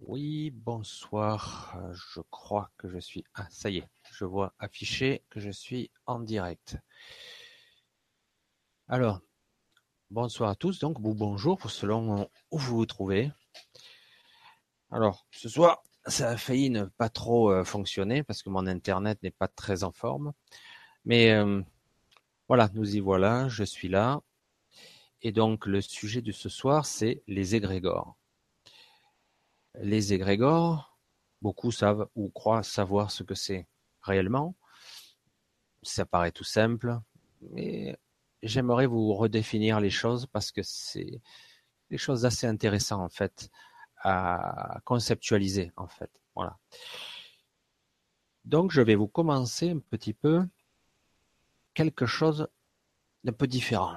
Oui, bonsoir. Je crois que je suis... Ah, ça y est, je vois affiché que je suis en direct. Alors, bonsoir à tous, donc, ou bonjour, selon où vous vous trouvez. Alors, ce soir, ça a failli ne pas trop euh, fonctionner parce que mon internet n'est pas très en forme. Mais euh, voilà, nous y voilà, je suis là. Et donc, le sujet de ce soir, c'est les égrégores. Les égrégores, beaucoup savent ou croient savoir ce que c'est réellement. Ça paraît tout simple, mais j'aimerais vous redéfinir les choses parce que c'est des choses assez intéressantes en fait à conceptualiser en fait. Voilà. Donc je vais vous commencer un petit peu quelque chose d'un peu différent.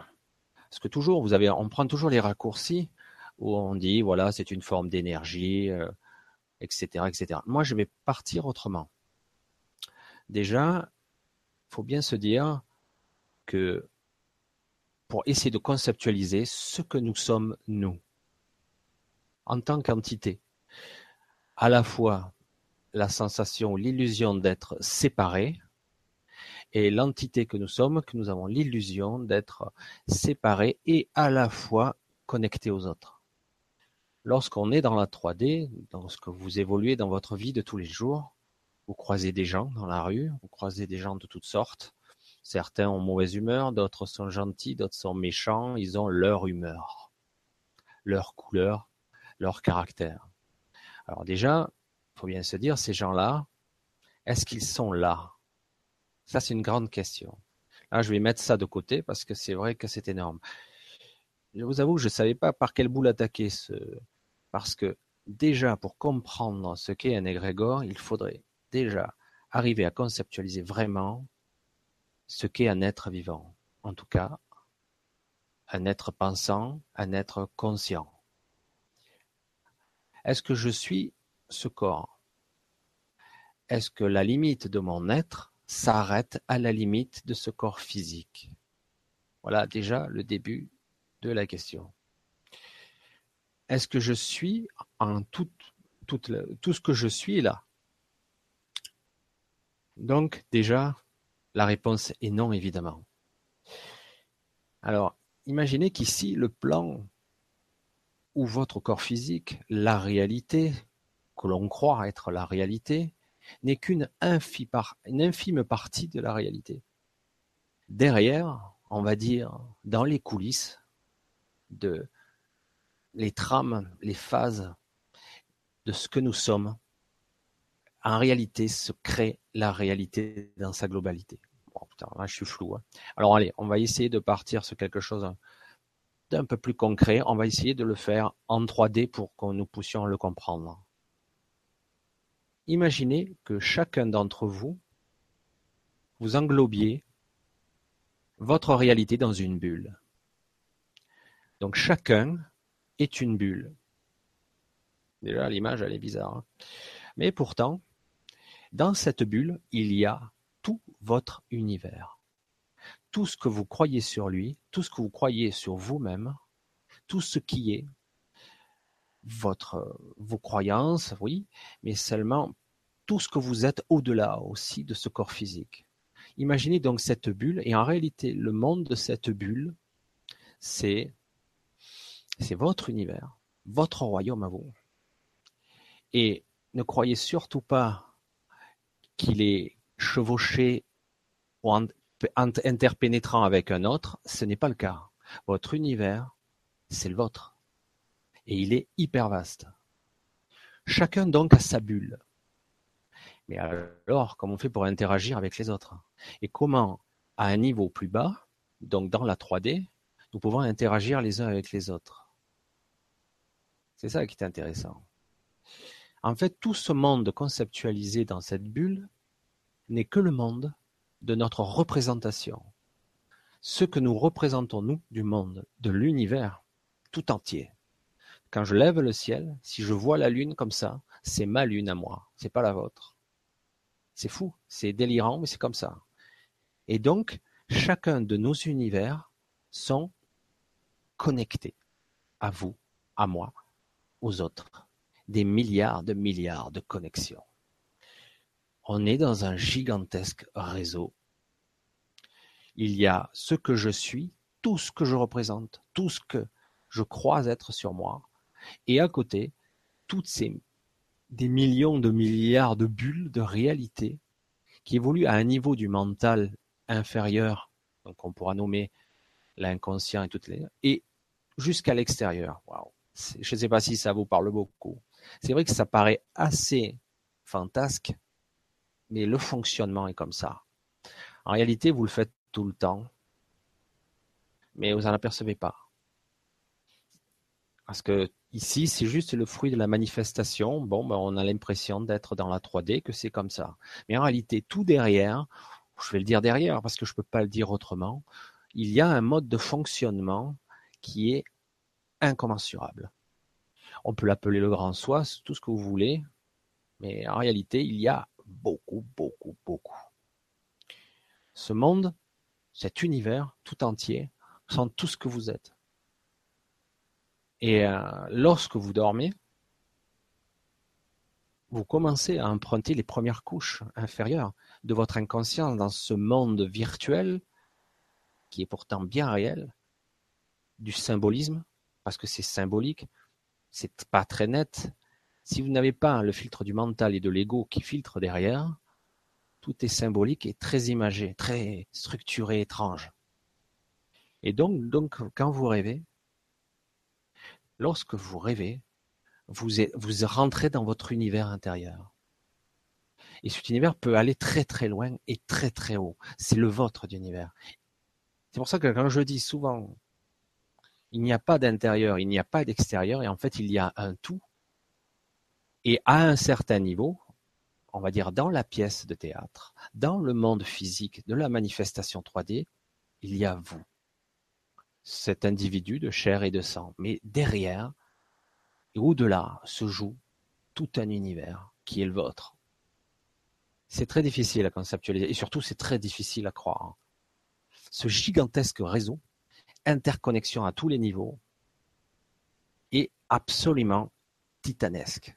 Parce que toujours, vous avez, on prend toujours les raccourcis où on dit voilà c'est une forme d'énergie, euh, etc., etc. Moi je vais partir autrement. Déjà, faut bien se dire que pour essayer de conceptualiser ce que nous sommes nous en tant qu'entité, à la fois la sensation, l'illusion d'être séparés, et l'entité que nous sommes, que nous avons l'illusion d'être séparés et à la fois connectés aux autres lorsqu'on est dans la 3D, dans ce que vous évoluez dans votre vie de tous les jours, vous croisez des gens dans la rue, vous croisez des gens de toutes sortes. Certains ont mauvaise humeur, d'autres sont gentils, d'autres sont méchants, ils ont leur humeur, leur couleur, leur caractère. Alors déjà, il faut bien se dire, ces gens-là, est-ce qu'ils sont là? Ça, c'est une grande question. Là, je vais mettre ça de côté parce que c'est vrai que c'est énorme. Je vous avoue, je ne savais pas par quel bout l'attaquer ce, parce que déjà, pour comprendre ce qu'est un égrégore, il faudrait déjà arriver à conceptualiser vraiment ce qu'est un être vivant. En tout cas, un être pensant, un être conscient. Est-ce que je suis ce corps? Est-ce que la limite de mon être s'arrête à la limite de ce corps physique? Voilà déjà le début de la question. Est-ce que je suis en tout, tout, tout ce que je suis là? Donc déjà, la réponse est non, évidemment. Alors, imaginez qu'ici, le plan où votre corps physique, la réalité, que l'on croit être la réalité, n'est qu'une infime partie de la réalité. Derrière, on va dire, dans les coulisses de les trames, les phases de ce que nous sommes, en réalité se crée la réalité dans sa globalité. Bon, putain, là je suis flou. Hein. Alors allez, on va essayer de partir sur quelque chose d'un peu plus concret. On va essayer de le faire en 3D pour que nous puissions le comprendre. Imaginez que chacun d'entre vous, vous englobiez votre réalité dans une bulle. Donc chacun est une bulle. Déjà, l'image, elle est bizarre. Hein. Mais pourtant, dans cette bulle, il y a tout votre univers. Tout ce que vous croyez sur lui, tout ce que vous croyez sur vous-même, tout ce qui est votre, vos croyances, oui, mais seulement tout ce que vous êtes au-delà aussi de ce corps physique. Imaginez donc cette bulle, et en réalité, le monde de cette bulle, c'est c'est votre univers, votre royaume à vous. Et ne croyez surtout pas qu'il est chevauché ou interpénétrant avec un autre, ce n'est pas le cas. Votre univers, c'est le vôtre. Et il est hyper vaste. Chacun donc a sa bulle. Mais alors, comment on fait pour interagir avec les autres? Et comment, à un niveau plus bas, donc dans la 3D, nous pouvons interagir les uns avec les autres? C'est ça qui est intéressant. En fait, tout ce monde conceptualisé dans cette bulle n'est que le monde de notre représentation. Ce que nous représentons, nous, du monde, de l'univers tout entier. Quand je lève le ciel, si je vois la lune comme ça, c'est ma lune à moi, c'est pas la vôtre. C'est fou, c'est délirant, mais c'est comme ça. Et donc, chacun de nos univers sont connectés à vous, à moi, aux autres, des milliards de milliards de connexions. On est dans un gigantesque réseau. Il y a ce que je suis, tout ce que je représente, tout ce que je crois être sur moi, et à côté, toutes ces des millions de milliards de bulles de réalité qui évoluent à un niveau du mental inférieur, donc on pourra nommer l'inconscient et toutes les et jusqu'à l'extérieur. Waouh. Je ne sais pas si ça vous parle beaucoup. C'est vrai que ça paraît assez fantasque, mais le fonctionnement est comme ça. En réalité, vous le faites tout le temps, mais vous n'en apercevez pas. Parce que ici, c'est juste le fruit de la manifestation. Bon, ben, on a l'impression d'être dans la 3D, que c'est comme ça. Mais en réalité, tout derrière, je vais le dire derrière parce que je ne peux pas le dire autrement, il y a un mode de fonctionnement qui est incommensurable. On peut l'appeler le grand soi, tout ce que vous voulez, mais en réalité, il y a beaucoup, beaucoup, beaucoup. Ce monde, cet univers tout entier, sont tout ce que vous êtes. Et euh, lorsque vous dormez, vous commencez à emprunter les premières couches inférieures de votre inconscient dans ce monde virtuel qui est pourtant bien réel, du symbolisme, parce que c'est symbolique, c'est pas très net. Si vous n'avez pas le filtre du mental et de l'ego qui filtre derrière, tout est symbolique et très imagé, très structuré, étrange. Et donc, quand vous rêvez, lorsque vous rêvez, vous, vous rentrez dans votre univers intérieur. Et cet univers peut aller très très loin et très très haut. C'est le vôtre d'univers. C'est pour ça que quand je dis souvent, il n'y a pas d'intérieur, il n'y a pas d'extérieur, et en fait il y a un tout. Et à un certain niveau, on va dire dans la pièce de théâtre, dans le monde physique de la manifestation 3D, il y a vous, cet individu de chair et de sang. Mais derrière, et au-delà, se joue tout un univers qui est le vôtre. C'est très difficile à conceptualiser et surtout c'est très difficile à croire. Ce gigantesque réseau, interconnexion à tous les niveaux, est absolument titanesque.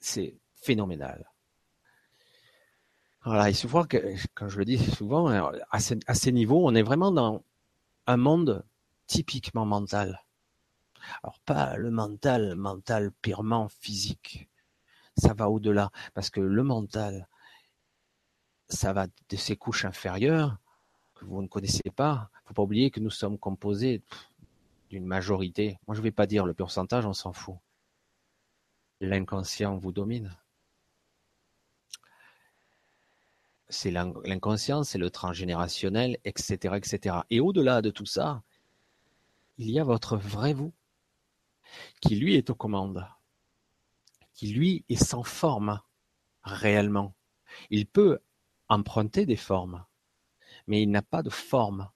C'est phénoménal. Voilà, il se voit que, quand je le dis souvent, à ces niveaux, on est vraiment dans un monde typiquement mental. Alors pas le mental, mental purement physique. Ça va au-delà, parce que le mental, ça va de ces couches inférieures vous ne connaissez pas. Faut pas oublier que nous sommes composés d'une majorité. Moi, je ne vais pas dire le pourcentage, on s'en fout. L'inconscient vous domine. C'est l'inconscient, c'est le transgénérationnel, etc., etc. Et au-delà de tout ça, il y a votre vrai vous, qui lui est aux commandes, qui lui est sans forme réellement. Il peut emprunter des formes, mais il n'a pas de forme.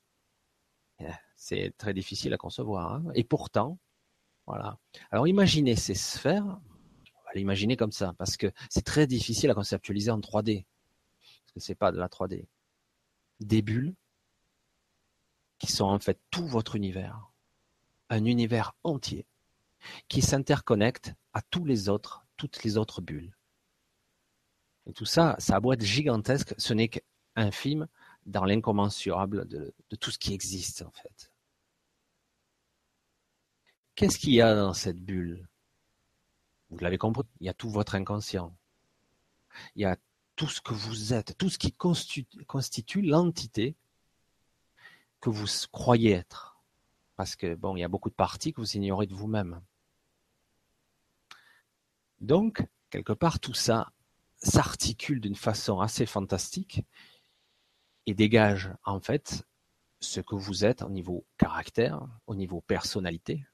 Eh, c'est très difficile à concevoir. Hein. Et pourtant, voilà. Alors imaginez ces sphères, on va l'imaginer comme ça, parce que c'est très difficile à conceptualiser en 3D, parce que c'est pas de la 3D. Des bulles qui sont en fait tout votre univers, un univers entier qui s'interconnecte à tous les autres, toutes les autres bulles. Et tout ça, ça a beau être gigantesque, ce n'est qu'infime dans l'incommensurable de, tout ce qui existe en fait. Qu'est-ce qu'il y a dans cette bulle? Vous l'avez compris, il y a tout votre inconscient. Il y a tout ce que vous êtes, tout ce qui constitue l'entité que vous croyez être. Parce que bon, il y a beaucoup de parties que vous ignorez de vous-même. Donc, quelque part, tout ça s'articule d'une façon assez fantastique et dégage en fait ce que vous êtes au niveau caractère, au niveau personnalité,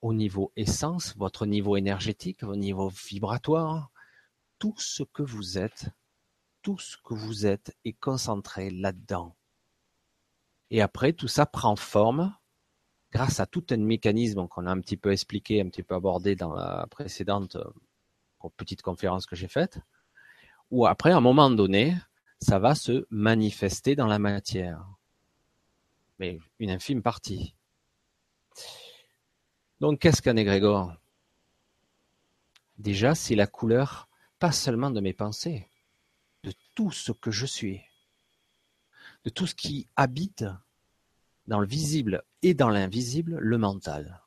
au niveau essence, votre niveau énergétique, votre niveau vibratoire, tout ce que vous êtes, tout ce que vous êtes est concentré là-dedans. Et après, tout ça prend forme grâce à tout un mécanisme qu'on a un petit peu expliqué, un petit peu abordé dans la précédente euh, petite conférence que j'ai faite, où après, à un moment donné, ça va se manifester dans la matière. Mais une infime partie. Donc, qu'est-ce qu'un égrégore? Déjà c'est la couleur pas seulement de mes pensées, de tout ce que je suis, de tout ce qui habite dans le visible et dans l'invisible, le mental.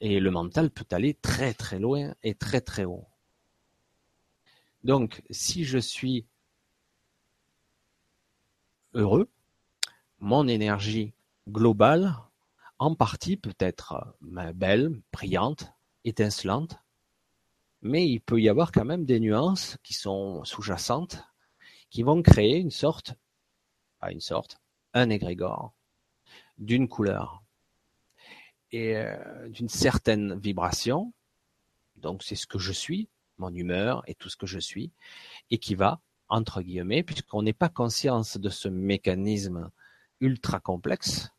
Et le mental peut aller très très loin et très très haut. Donc, si je suis heureux, mon énergie globale, en partie peut être euh, belle, brillante, étincelante, mais il peut y avoir quand même des nuances qui sont sous-jacentes, qui vont créer une sorte, pas une sorte, un égrégore d'une couleur et euh, d'une certaine vibration. Donc c'est ce que je suis, mon humeur et tout ce que je suis, et qui va, entre guillemets, puisqu'on n'est pas conscience de ce mécanisme ultra complexe,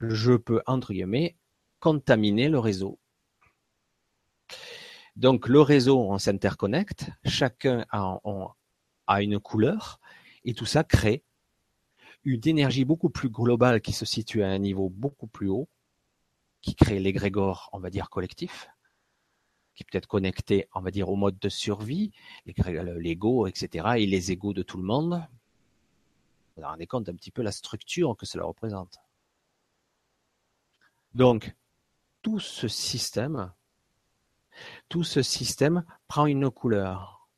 je peux, entre guillemets, contaminer le réseau. Donc le réseau, on s'interconnecte, chacun a, une couleur, et tout ça crée une énergie beaucoup plus globale qui se situe à un niveau beaucoup plus haut, qui crée l'égrégore, on va dire, collectif, qui peut être connecté, on va dire, au mode de survie, l'ego, etc., et les égos de tout le monde. Vous vous rendez compte un petit peu la structure que cela représente. Donc, tout ce système, tout ce système prend une couleur,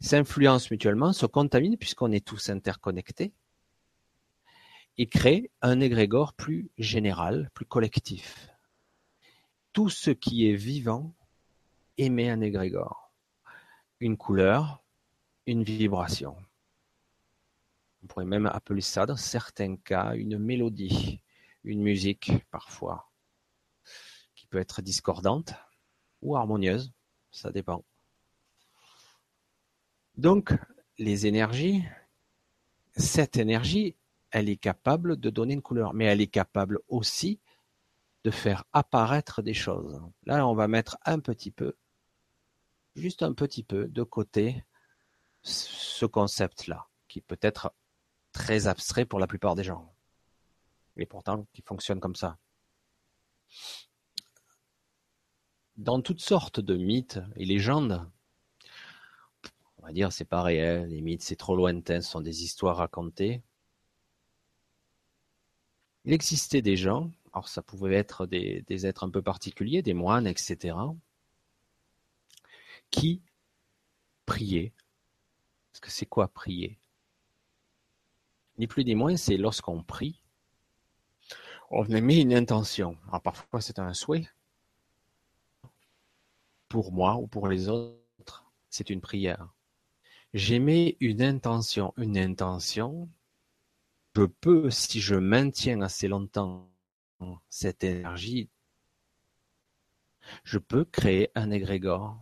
s'influence mutuellement, se contamine puisqu'on est tous interconnectés, et crée un égrégore plus général, plus collectif. Tout ce qui est vivant émet un égrégore, une couleur, une vibration. On pourrait même appeler ça dans certains cas une mélodie, une musique parfois, qui peut être discordante ou harmonieuse, ça dépend. Donc, les énergies, cette énergie, elle est capable de donner une couleur, mais elle est capable aussi de faire apparaître des choses. Là, on va mettre un petit peu juste un petit peu de côté ce concept-là, qui peut être très abstrait pour la plupart des gens, et pourtant qui fonctionne comme ça. Dans toutes sortes de mythes et légendes, on va dire c'est pas réel, les mythes c'est trop lointain, ce sont des histoires racontées. Il existait des gens, alors ça pouvait être des, des êtres un peu particuliers, des moines, etc., qui priait. Parce que c'est quoi prier? Ni plus ni moins, c'est lorsqu'on prie, on émet une intention. Alors parfois c'est un souhait. Pour moi ou pour les autres, c'est une prière. J'émets une intention. Une intention, je peux, si je maintiens assez longtemps cette énergie, je peux créer un égrégore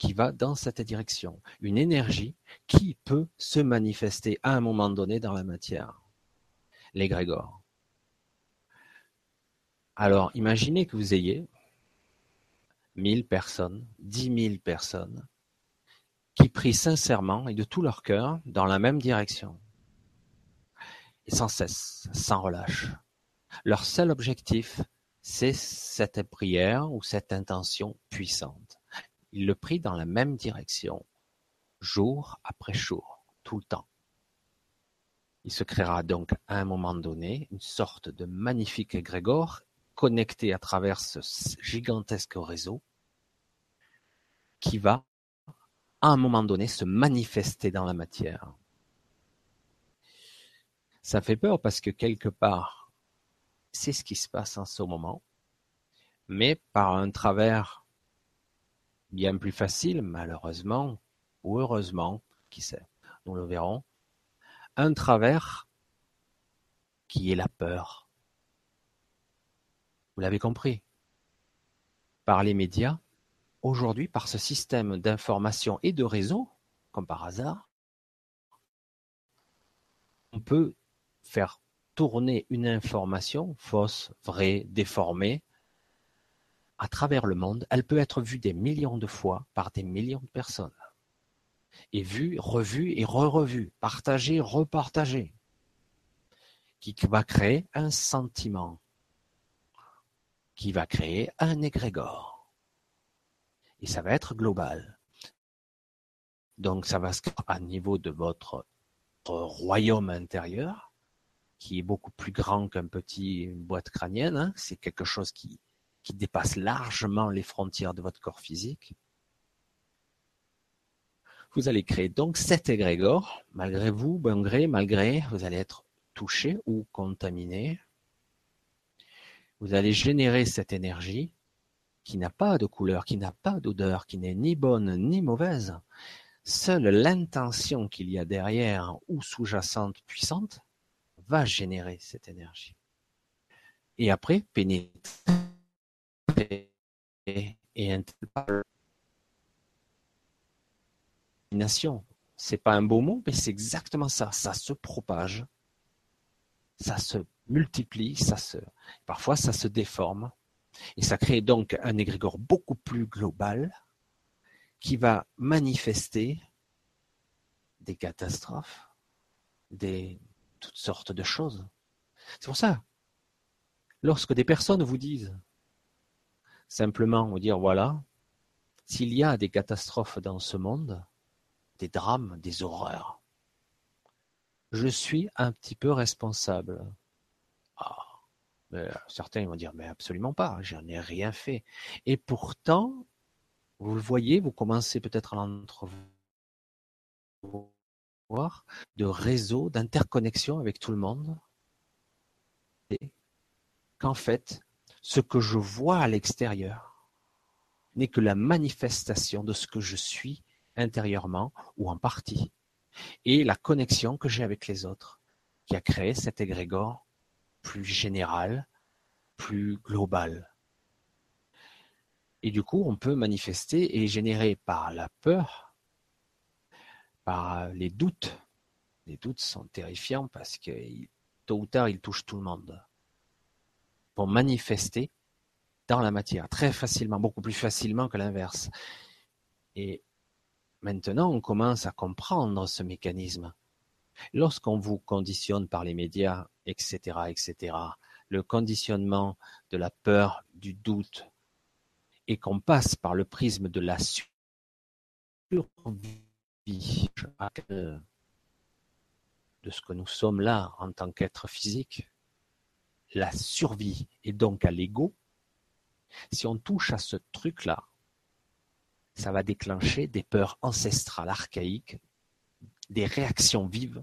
qui va dans cette direction, une énergie qui peut se manifester à un moment donné dans la matière, l'égrégore. Alors, imaginez que vous ayez 1000 personnes, 10 000 personnes qui prient sincèrement et de tout leur cœur dans la même direction. Sans cesse, sans relâche. Leur seul objectif, c'est cette prière ou cette intention puissante. Il le prit dans la même direction, jour après jour, tout le temps. Il se créera donc à un moment donné une sorte de magnifique égrégore connecté à travers ce gigantesque réseau qui va à un moment donné se manifester dans la matière. Ça fait peur parce que quelque part, c'est ce qui se passe en ce moment, mais par un travers bien plus facile, malheureusement, ou heureusement, qui sait, nous le verrons, un travers qui est la peur. Vous l'avez compris. Par les médias, aujourd'hui, par ce système d'information et de réseau, comme par hasard, on peut faire tourner une information fausse, vraie, déformée, à travers le monde, elle peut être vue des millions de fois par des millions de personnes. Et vue, revue et re-revue, partagée, repartagée. Qui va créer un sentiment. Qui va créer un égrégore. Et ça va être global. Donc ça va se créer à niveau de votre royaume intérieur, qui est beaucoup plus grand qu'un petit boîte crânienne. Hein. C'est quelque chose qui, qui dépasse largement les frontières de votre corps physique. Vous allez créer donc cet égrégore, malgré vous, malgré, malgré, vous allez être touché ou contaminé. Vous allez générer cette énergie qui n'a pas de couleur, qui n'a pas d'odeur, qui n'est ni bonne ni mauvaise. Seule l'intention qu'il y a derrière ou sous-jacente puissante va générer cette énergie. Et après, pénétrer et nation. C'est pas un beau mot, mais c'est exactement ça. Ça se propage, ça se multiplie, ça se, parfois ça se déforme, et ça crée donc un égrégore beaucoup plus global qui va manifester des catastrophes, des toutes sortes de choses. C'est pour ça, lorsque des personnes vous disent simplement vous dire voilà, s'il y a des catastrophes dans ce monde, des drames, des horreurs, je suis un petit peu responsable. Ah, certains vont dire mais absolument pas, j'en ai rien fait. Et pourtant, vous le voyez, vous commencez peut-être à l'entrevoir de réseaux, d'interconnexion avec tout le monde. Et qu'en fait, ce que je vois à l'extérieur n'est que la manifestation de ce que je suis intérieurement ou en partie, et la connexion que j'ai avec les autres, qui a créé cet égrégore plus général, plus global. Et du coup, on peut manifester et générer par la peur, par les doutes. Les doutes sont terrifiants parce que tôt ou tard, ils touchent tout le monde pour manifester dans la matière, très facilement, beaucoup plus facilement que l'inverse. Et maintenant, on commence à comprendre ce mécanisme. Lorsqu'on vous conditionne par les médias, etc., etc., le conditionnement de la peur, du doute, et qu'on passe par le prisme de la survie de ce que nous sommes là en tant qu'être physique, la survie et donc à l'ego, si on touche à ce truc-là, ça va déclencher des peurs ancestrales, archaïques, des réactions vives.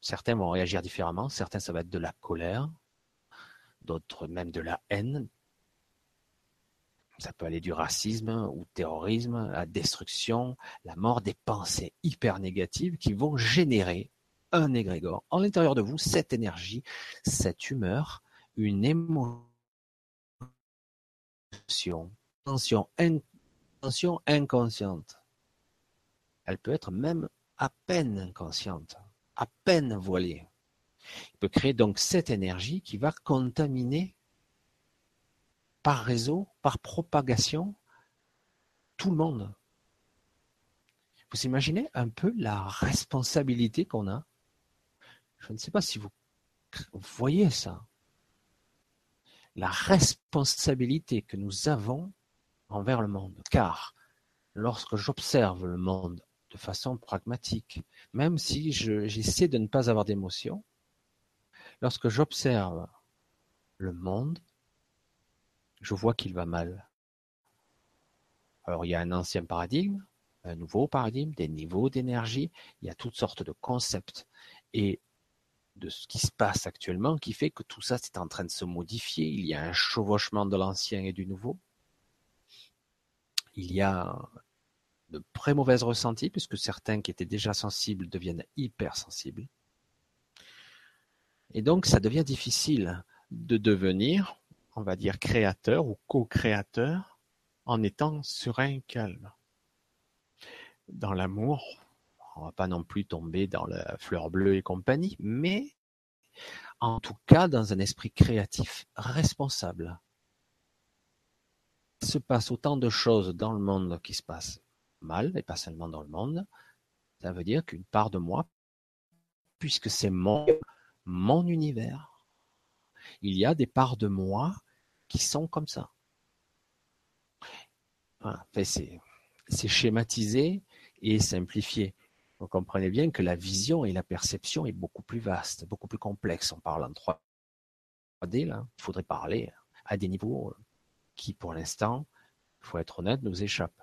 Certains vont réagir différemment, certains ça va être de la colère, d'autres même de la haine. Ça peut aller du racisme ou terrorisme, la destruction, la mort, des pensées hyper négatives qui vont générer un égrégore en l'intérieur de vous, cette énergie, cette humeur, une émotion, tension, intention inconsciente. Elle peut être même à peine inconsciente, à peine voilée. Il peut créer donc cette énergie qui va contaminer par réseau, par propagation, tout le monde. Vous imaginez un peu la responsabilité qu'on a je ne sais pas si vous voyez ça. La responsabilité que nous avons envers le monde. Car lorsque j'observe le monde de façon pragmatique, même si j'essaie de ne pas avoir d'émotion, lorsque j'observe le monde, je vois qu'il va mal. Alors il y a un ancien paradigme, un nouveau paradigme, des niveaux d'énergie, il y a toutes sortes de concepts. Et de ce qui se passe actuellement qui fait que tout ça c'est en train de se modifier. Il y a un chevauchement de l'ancien et du nouveau. Il y a de très mauvaises ressentis puisque certains qui étaient déjà sensibles deviennent hypersensibles. Et donc ça devient difficile de devenir, on va dire, créateur ou co-créateur en étant serein, calme. Dans l'amour, on va pas non plus tomber dans la fleur bleue et compagnie, mais en tout cas dans un esprit créatif responsable. Il se passe autant de choses dans le monde qui se passent mal, et pas seulement dans le monde, ça veut dire qu'une part de moi, puisque c'est mon, mon univers, il y a des parts de moi qui sont comme ça. c'est schématisé et simplifié. Vous comprenez bien que la vision et la perception est beaucoup plus vaste, beaucoup plus complexe. On parle en 3D, là. Il faudrait parler à des niveaux qui, pour l'instant, il faut être honnête, nous échappent.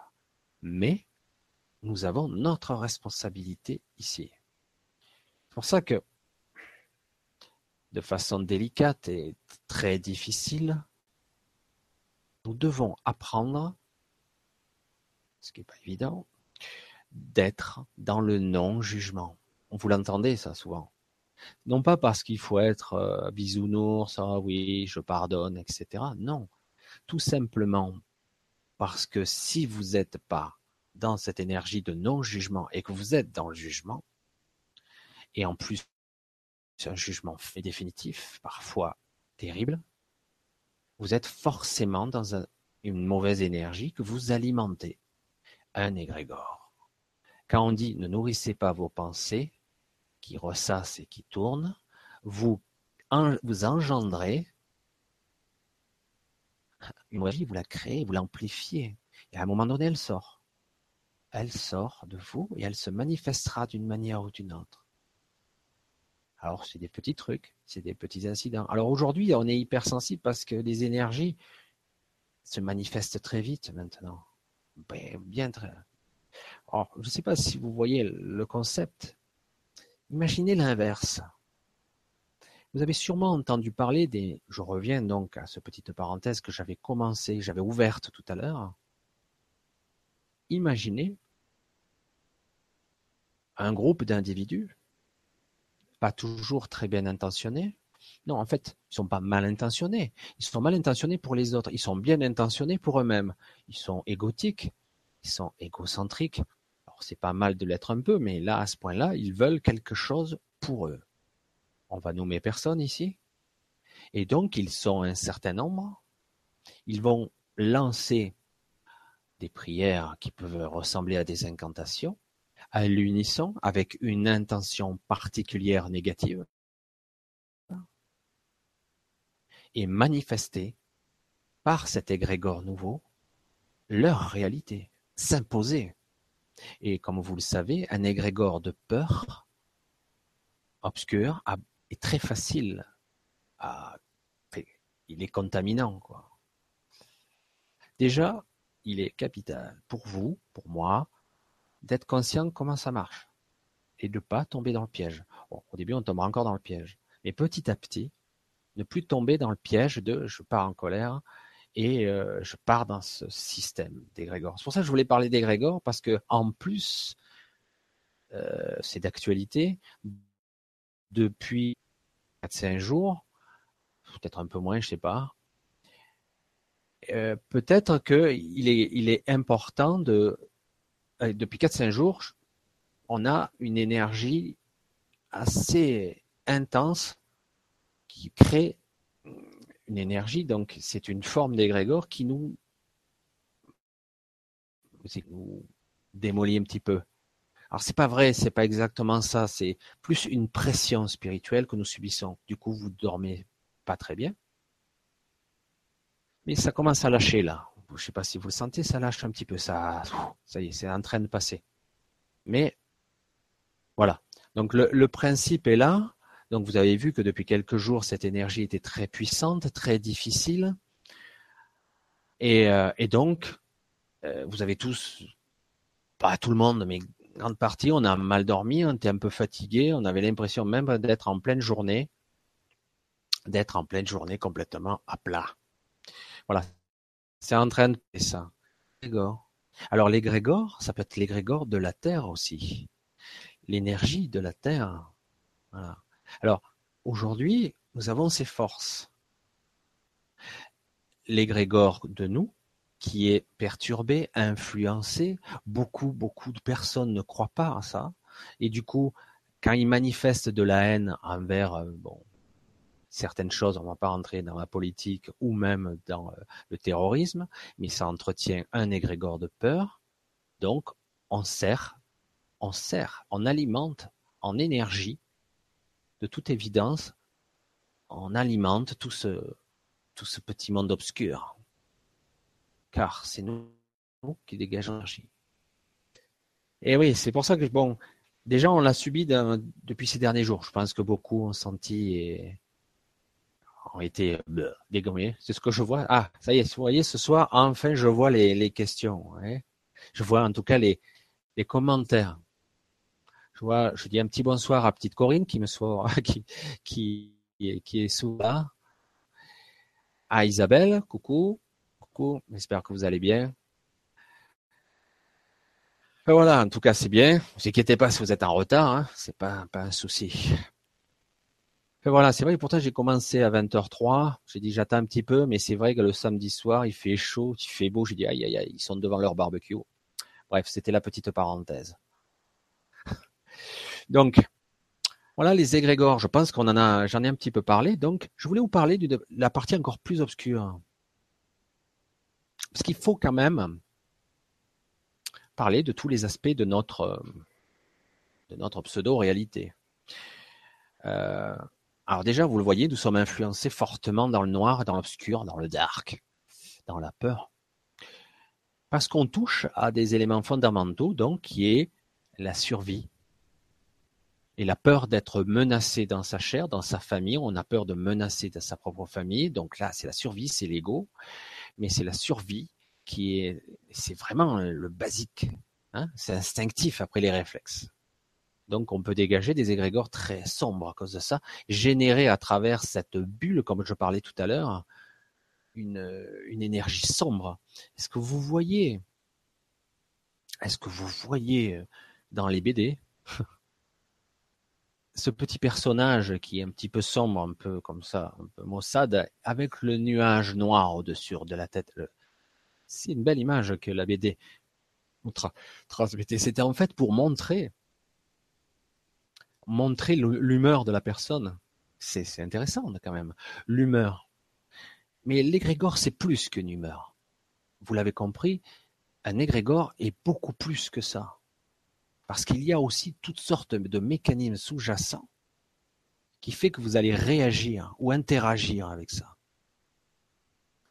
Mais nous avons notre responsabilité ici. C'est pour ça que, de façon délicate et très difficile, nous devons apprendre, ce qui n'est pas évident, d'être dans le non-jugement. Vous l'entendez ça souvent. Non pas parce qu'il faut être euh, bisounours, ah oui, je pardonne, etc. Non, tout simplement parce que si vous n'êtes pas dans cette énergie de non-jugement et que vous êtes dans le jugement, et en plus un jugement définitif, parfois terrible, vous êtes forcément dans une mauvaise énergie que vous alimentez, un égrégore. Quand on dit ne nourrissez pas vos pensées, qui ressassent et qui tournent, vous, vous engendrez une énergie, vous la créez, vous l'amplifiez, et à un moment donné, elle sort. Elle sort de vous et elle se manifestera d'une manière ou d'une autre. Alors, c'est des petits trucs, c'est des petits incidents. Alors aujourd'hui, on est hypersensible parce que les énergies se manifestent très vite maintenant. Ben, bien très. Alors, je ne sais pas si vous voyez le concept. Imaginez l'inverse. Vous avez sûrement entendu parler des. Je reviens donc à cette petite parenthèse que j'avais commencé, j'avais ouverte tout à l'heure. Imaginez un groupe d'individus pas toujours très bien intentionnés. Non, en fait, ils sont pas mal intentionnés. Ils sont mal intentionnés pour les autres. Ils sont bien intentionnés pour eux-mêmes. Ils sont égotiques. Ils sont égocentriques. C'est pas mal de l'être un peu, mais là, à ce point-là, ils veulent quelque chose pour eux. On va nommer personne ici. Et donc, ils sont un certain nombre. Ils vont lancer des prières qui peuvent ressembler à des incantations à l'unisson avec une intention particulière négative et manifester par cet égrégore nouveau leur réalité, s'imposer. Et comme vous le savez, un égrégore de peur obscur est très facile à il est contaminant quoi. Déjà, il est capital pour vous, pour moi, d'être conscient comment ça marche et de pas tomber dans le piège. au début, on tombera encore dans le piège, mais petit à petit, ne plus tomber dans le piège de je pars en colère et euh, je pars dans ce système d'égrégore. C'est pour ça que je voulais parler d'égrégore parce que en plus, euh, c'est d'actualité. Depuis 4-5 jours, peut-être un peu moins, je sais pas. Euh, peut-être qu'il est, il est important de depuis 4-5 jours, on a une énergie assez intense qui crée une énergie, donc c'est une forme d'égrégore qui nous, démolit un petit peu. Alors c'est pas vrai, c'est pas exactement ça, c'est plus une pression spirituelle que nous subissons. Du coup, vous dormez pas très bien. Mais ça commence à lâcher là je sais pas si vous le sentez, ça lâche un petit peu, ça, ça y est, c'est en train de passer. Mais voilà. Donc le, principe est là. Donc vous avez vu que depuis quelques jours, cette énergie était très puissante, très difficile. Et, euh, donc, euh, vous avez tous, pas tout le monde, mais grande partie, on a mal dormi, on était un peu fatigué, on avait l'impression même d'être en pleine journée, d'être en pleine journée complètement à plat. Voilà, c'est en train de ça. Alors l'égrégore, ça peut être l'égrégore de la Terre aussi. L'énergie de la Terre. Alors aujourd'hui, nous avons ces forces. L'égrégore de nous, qui est perturbé, influencé. Beaucoup, beaucoup de personnes ne croient pas à ça. Et du coup, quand ils manifestent de la haine envers euh, bon, certaines choses, on ne va pas rentrer dans la politique ou même dans euh, le terrorisme, mais ça entretient un égrégore de peur. Donc, on sert, on sert, on alimente en énergie, de toute évidence, on alimente tout ce, tout ce petit monde obscur. Car c'est nous qui dégage l'énergie. Et oui, c'est pour ça que bon, déjà on l'a subi depuis ces derniers jours. Je pense que beaucoup ont senti et ont été euh, dégommés. C'est ce que je vois. Ah, ça y est, vous voyez, ce soir, enfin, je vois les, questions. Je vois en tout cas les commentaires. Je vois, je dis un petit bonsoir à petite Corinne qui me soit, qui, qui, qui est sous là. À Isabelle, coucou, coucou, j'espère que vous allez bien. voilà, en tout cas, c'est bien. Ne vous inquiétez pas si vous êtes en retard, hein. c'est pas, pas un souci. voilà, c'est vrai pourtant j'ai commencé à 20h03. J'ai dit j'attends un petit peu, mais c'est vrai que le samedi soir, il fait chaud, il fait beau. J'ai dit aïe aïe aïe, ils sont devant leur barbecue. Bref, c'était la petite parenthèse. Donc, voilà les égrégores. Je pense qu'on en a, j'en ai un petit peu parlé. Donc, je voulais vous parler de la partie encore plus obscure. Parce qu'il faut quand même parler de tous les aspects de notre, de notre pseudo-réalité. Euh, alors déjà, vous le voyez, nous sommes influencés fortement dans le noir, dans l'obscur, dans le dark, dans la peur. Parce qu'on touche à des éléments fondamentaux, donc, qui est la survie, et la peur d'être menacé dans sa chair, dans sa famille. On a peur de menacer sa propre famille. Donc là, c'est la survie, c'est l'ego, mais c'est la survie qui est, c'est vraiment le basique. Hein c'est instinctif après les réflexes. Donc on peut dégager des égrégores très sombres à cause de ça, générer à travers cette bulle, comme je parlais tout à l'heure, une, une énergie sombre. Est-ce que vous voyez Est-ce que vous voyez dans les BD ce petit personnage qui est un petit peu sombre, un peu comme ça, un peu maussade, avec le nuage noir au-dessus de la tête. C'est une belle image que la BD transmettait. C'était en fait pour montrer, montrer l'humeur de la personne. C'est intéressant quand même, l'humeur. Mais l'égrégore, c'est plus qu'une humeur. Vous l'avez compris, un égrégore est beaucoup plus que ça. Parce qu'il y a aussi toutes sortes de mécanismes sous-jacents qui fait que vous allez réagir ou interagir avec ça.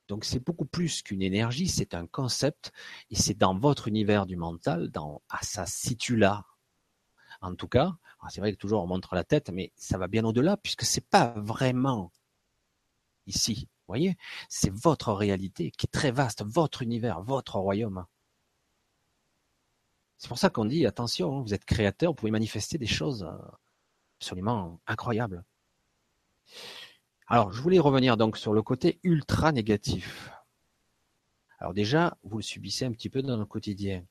Donc c'est beaucoup plus qu'une énergie, c'est un concept et c'est dans votre univers du mental, dans à ça situe là. En tout cas, c'est vrai que toujours on montre la tête, mais ça va bien au-delà puisque c'est pas vraiment ici. Vous voyez, c'est votre réalité qui est très vaste, votre univers, votre royaume. C'est pour ça qu'on dit attention, vous êtes créateur, vous pouvez manifester des choses euh, absolument incroyables. Alors, je voulais revenir donc sur le côté ultra négatif. Alors déjà, vous le subissez un petit peu dans le quotidien.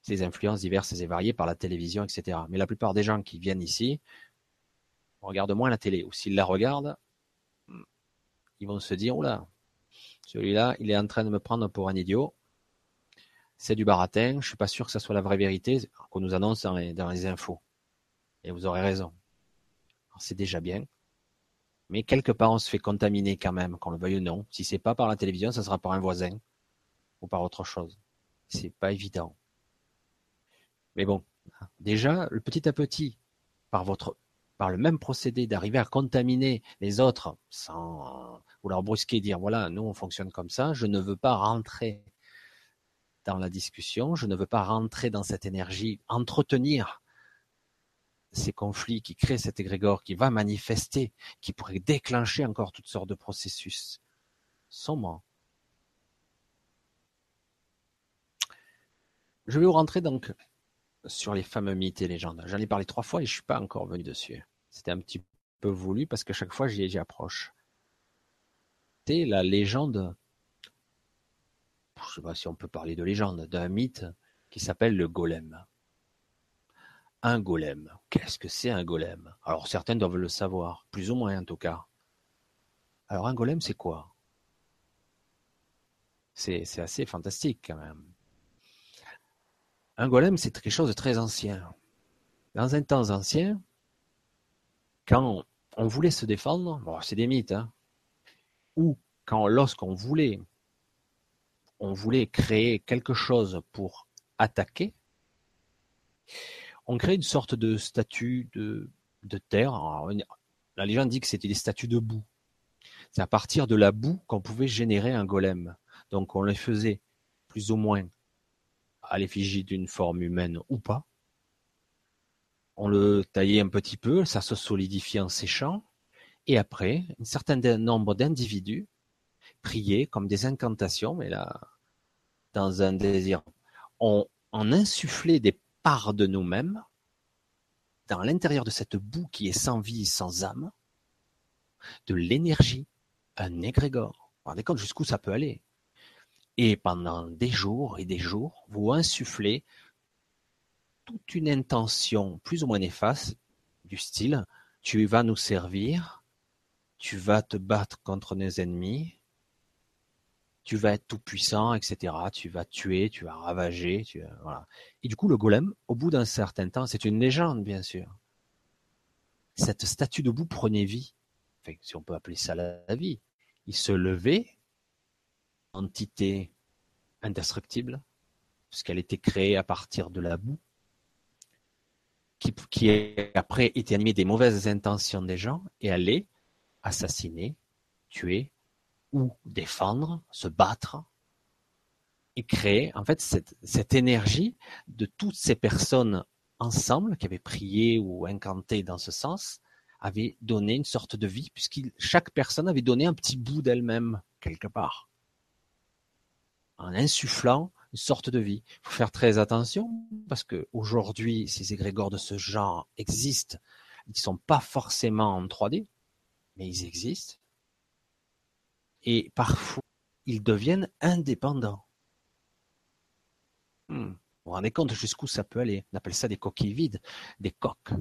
Ces influences diverses et variées par la télévision, etc. Mais la plupart des gens qui viennent ici regardent moins la télé. Ou s'ils la regardent, ils vont se dire, oula, celui-là, il est en train de me prendre pour un idiot c'est du baratin, je suis pas sûr que ça soit la vraie vérité qu'on nous annonce dans les, infos. Et vous aurez raison. C'est déjà bien. Mais quelque part, on se fait contaminer quand même, qu'on le veuille ou non. Si c'est pas par la télévision, ça sera par un voisin ou par autre chose. C'est pas évident. Mais bon, déjà, le petit à petit, par votre, par le même procédé d'arriver à contaminer les autres sans ou leur brusquer, dire voilà, nous on fonctionne comme ça, je ne veux pas rentrer dans la discussion, je ne veux pas rentrer dans cette énergie, entretenir ces conflits qui créent cet égrégore qui va manifester, qui pourrait déclencher encore toutes sortes de processus sombres. Je vais vous rentrer donc sur les fameux mythes et légendes. J'en ai parlé trois fois et je suis pas encore venu dessus. C'était un petit peu voulu parce que chaque fois j'y approche. C'est la légende je sais pas si on peut parler de légende, d'un mythe qui s'appelle le golem. Un golem. Qu'est-ce que c'est un golem? Alors certains doivent le savoir, plus ou moins en tout cas. Alors un golem, c'est quoi? C'est, assez fantastique quand même. Un golem, c'est quelque chose de très ancien. Dans un temps ancien, quand on voulait se défendre, bon, c'est des mythes, hein, ou quand lorsqu'on voulait on voulait créer quelque chose pour attaquer, on crée une sorte de statue de, terre. la légende dit que c'était des statues de boue. C'est à partir de la boue qu'on pouvait générer un golem. Donc on les faisait plus ou moins à l'effigie d'une forme humaine ou pas. On le taillait un petit peu, ça se solidifie en séchant, et après, un certain nombre d'individus priaient comme des incantations, mais là, dans un désir, on, on insufflait des parts de nous-mêmes dans l'intérieur de cette boue qui est sans vie, sans âme, de l'énergie, un égrégore. Vous vous rendez compte jusqu'où ça peut aller Et pendant des jours et des jours, vous insufflez toute une intention plus ou moins néfaste du style tu vas nous servir, tu vas te battre contre nos ennemis, tu vas être tout puissant, etc. Tu vas tuer, tu vas ravager, tu voilà. Et du coup, le golem, au bout d'un certain temps, c'est une légende, bien sûr. Cette statue debout prenait vie. Si on peut appeler ça la vie. Il se levait, entité indestructible, puisqu'elle était créée à partir de la boue, qui, qui après était animée des mauvaises intentions des gens et allait assassiner, tuer ou défendre, se battre et créer en fait cette, cette énergie de toutes ces personnes ensemble qui avaient prié ou incanté dans ce sens avait donné une sorte de vie, puisque chaque personne avait donné un petit bout d'elle-même, quelque part, en insufflant une sorte de vie. Il faut faire très attention, parce que aujourd'hui, ces égrégores de ce genre existent. Ils ne sont pas forcément en 3D, mais ils existent. Et parfois, ils deviennent indépendants. Hmm. Vous vous rendez compte jusqu'où ça peut aller? On appelle ça des coquilles vides, des coques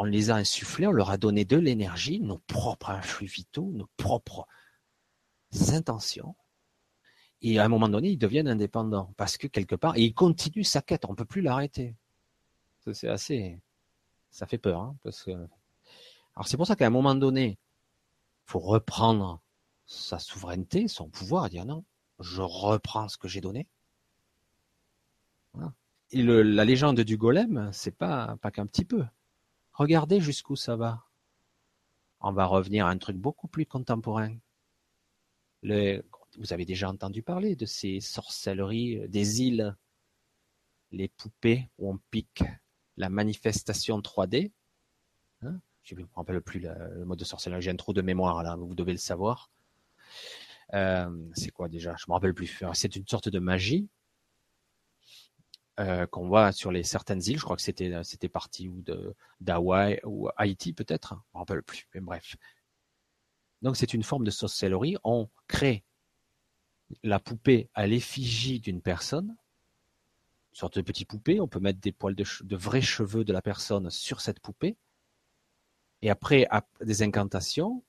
on les a insufflés, on leur a donné de l'énergie, nos propres influx vitaux, nos propres intentions. Et à un moment donné, ils deviennent indépendants parce que quelque part, et ils continuent sa quête, on ne peut plus l'arrêter. C'est assez, ça fait peur, hein, parce que. Alors c'est pour ça qu'à un moment donné, il faut reprendre sa souveraineté, son pouvoir, dire non, je reprends ce que j'ai donné. Et la légende du golem, c'est pas pas qu'un petit peu. Regardez jusqu'où ça va. On va revenir à un truc beaucoup plus contemporain. vous avez déjà entendu parler de ces sorcelleries euh, des îles, les poupées où on pique la manifestation 3D. Hein je ne me rappelle plus le, mode de sorcellerie, j'ai un trou de mémoire là, vous devez le savoir. Euh, c'est quoi déjà? Je me rappelle plus. C'est une sorte de magie euh, qu'on voit sur les certaines îles. Je crois que c'était c'était parti ou d'Hawaï ou Haïti peut-être. Je me rappelle plus. Bref. Donc c'est une forme de sorcellerie. On crée la poupée à l'effigie d'une personne, une sorte de petite poupée. On peut mettre des poils de vrais cheveux de la personne sur cette poupée. Et après, des incantations,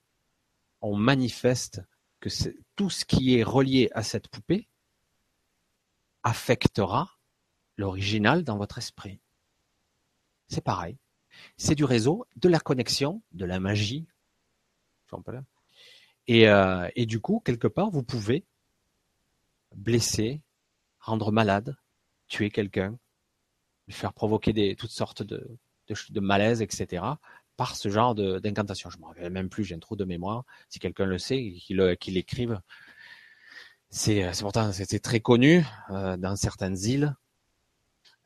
on manifeste que tout ce qui est relié à cette poupée affectera l'original dans votre esprit. C'est pareil. C'est du réseau, de la connexion, de la magie. Et, euh, et du coup, quelque part, vous pouvez blesser, rendre malade, tuer quelqu'un, lui faire provoquer toutes sortes de, de malaises, etc. par ce genre d'incantation. Je ne me rappelle même plus, j'ai un trou de mémoire. Si quelqu'un le sait, qu'il l'écrive. C'est pourtant c'était très connu euh, dans certaines îles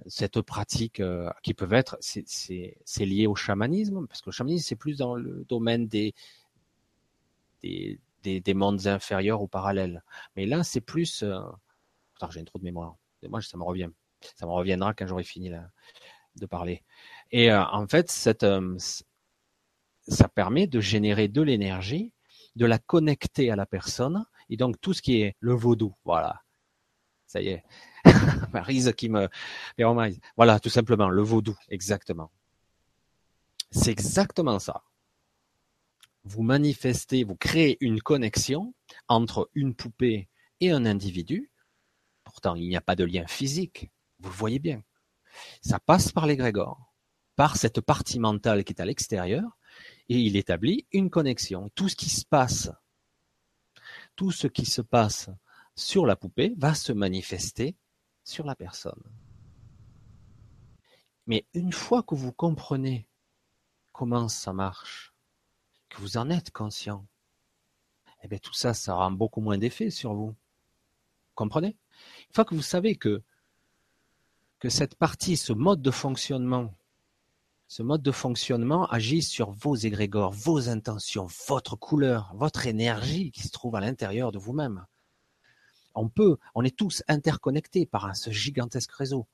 cette pratique euh, qui peuvent être, c'est lié au chamanisme, parce que le chamanisme, c'est plus dans le domaine des, des, des, mondes inférieurs ou parallèles. Mais là, c'est plus... Euh... j'ai une trop de mémoire. Moi, ça me revient. Ça me reviendra quand j'aurai fini de parler. Et euh, en fait, cette, euh, ça permet de générer de l'énergie, de la connecter à la personne, et donc tout ce qui est le vaudou, voilà. Ça y est, Marise qui me... Voilà, tout simplement, le vaudou, exactement. C'est exactement ça. Vous manifestez, vous créez une connexion entre une poupée et un individu. Pourtant, il n'y a pas de lien physique. Vous le voyez bien. Ça passe par l'égrégore, par cette partie mentale qui est à l'extérieur, et il établit une connexion. Tout ce qui se passe, tout ce qui se passe sur la poupée va se manifester sur la personne. Mais une fois que vous comprenez comment ça marche, que vous en êtes conscient, eh bien tout ça, ça aura beaucoup moins d'effet sur vous. Comprenez? Une fois que vous savez que que cette partie, ce mode de fonctionnement, ce mode de fonctionnement agit sur vos égrégores, vos intentions, votre couleur, votre énergie qui se trouve à l'intérieur de vous-même. On peut, on est tous interconnectés par ce gigantesque réseau.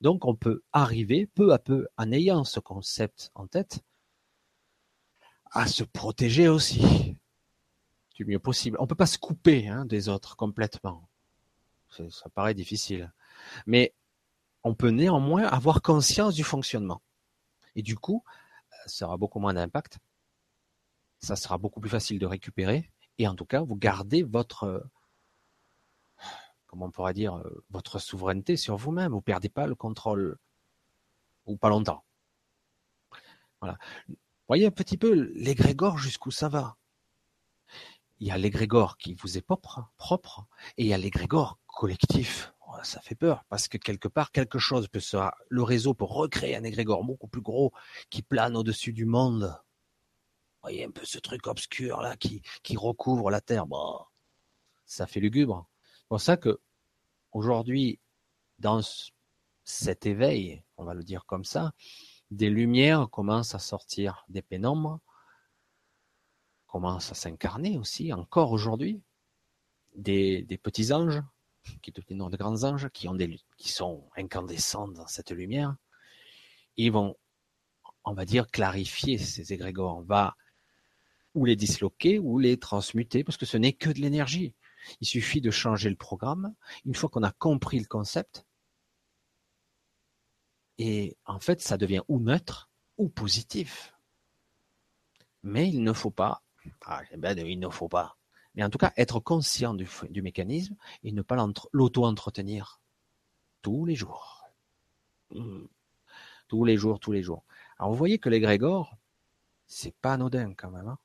Donc on peut arriver peu à peu, en ayant ce concept en tête, à se protéger aussi du mieux possible. On ne peut pas se couper hein, des autres complètement. Ça paraît difficile. Mais on peut néanmoins avoir conscience du fonctionnement. Et du coup, ça aura beaucoup moins d'impact. Ça sera beaucoup plus facile de récupérer. Et en tout cas, vous gardez votre, comment on pourrait dire, votre souveraineté sur vous-même. Vous ne perdez pas le contrôle. Ou pas longtemps. Voilà. Voyez un petit peu l'égrégore jusqu'où ça va. Il y a l'égrégore qui vous est propre, propre, et il y a l'égrégore collectif ça fait peur parce que quelque part quelque chose peut se, le réseau peut recréer un égrégore beaucoup plus gros qui plane au-dessus du monde. Vous voyez un peu ce truc obscur là qui, qui recouvre la terre. Bon, ça fait lugubre. C'est pour ça que aujourd'hui, dans cet éveil, on va le dire comme ça, des lumières commencent à sortir des pénombres, commencent à s'incarner aussi, encore aujourd'hui, des, des petits anges qui de grands anges, qui sont incandescents dans cette lumière, ils vont, on va dire, clarifier ces égrégores. On va ou les disloquer ou les transmuter, parce que ce n'est que de l'énergie. Il suffit de changer le programme. Une fois qu'on a compris le concept, et en fait, ça devient ou neutre ou positif. Mais il ne faut pas, ah, eh ben, il ne faut pas mais en tout cas être conscient du, mécanisme et ne pas l'auto-entretenir tous les jours. Mmh. Tous les jours, tous les jours. Alors vous voyez que l'égrégore, c'est pas anodin quand même. Hein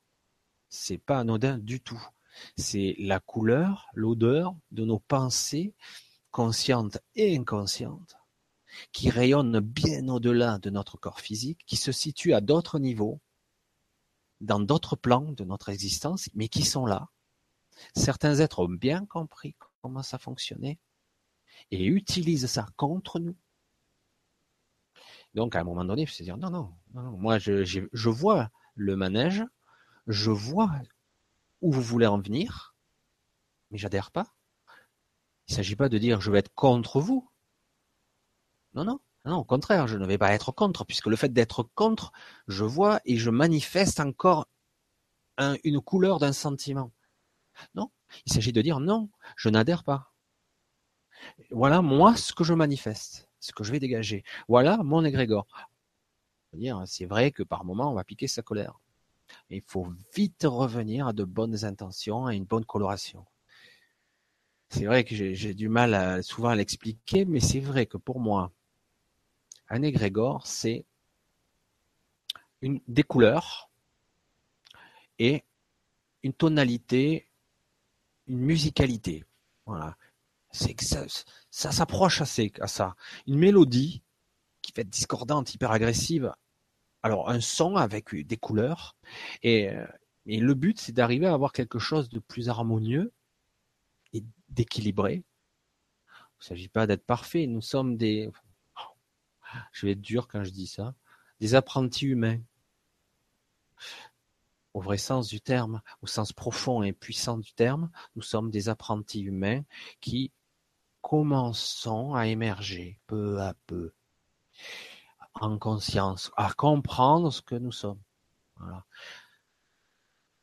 c'est pas anodin du tout. C'est la couleur, l'odeur de nos pensées conscientes et inconscientes qui rayonnent bien au-delà de notre corps physique, qui se situent à d'autres niveaux, dans d'autres plans de notre existence, mais qui sont là, Certains êtres ont bien compris comment ça fonctionnait et utilisent ça contre nous. Donc à un moment donné, il faut se dire non, non, moi je, je vois le manège, je vois où vous voulez en venir, mais j'adhère pas. Il ne s'agit pas de dire je vais être contre vous. Non, non, non, au contraire, je ne vais pas être contre, puisque le fait d'être contre, je vois et je manifeste encore une couleur d'un sentiment. Non, il s'agit de dire non, je n'adhère pas. Voilà moi ce que je manifeste, ce que je vais dégager. Voilà mon égrégore. C'est vrai que par moment on va piquer sa colère. Il faut vite revenir à de bonnes intentions, à une bonne coloration. C'est vrai que j'ai du mal souvent à l'expliquer, mais c'est vrai que pour moi, un égrégore, c'est des couleurs et une tonalité une musicalité. Voilà. C'est que ça, s'approche assez à ça. Une mélodie qui fait être discordante, hyper agressive. Alors un son avec des couleurs. Et, euh, et le but, c'est d'arriver à avoir quelque chose de plus harmonieux et d'équilibré. Il ne s'agit pas d'être parfait. Nous sommes des, je vais être dur quand je dis ça, des apprentis humains au vrai sens du terme, au sens profond et puissant du terme, nous sommes des apprentis humains qui commençons à émerger peu à peu en conscience, à comprendre ce que nous sommes.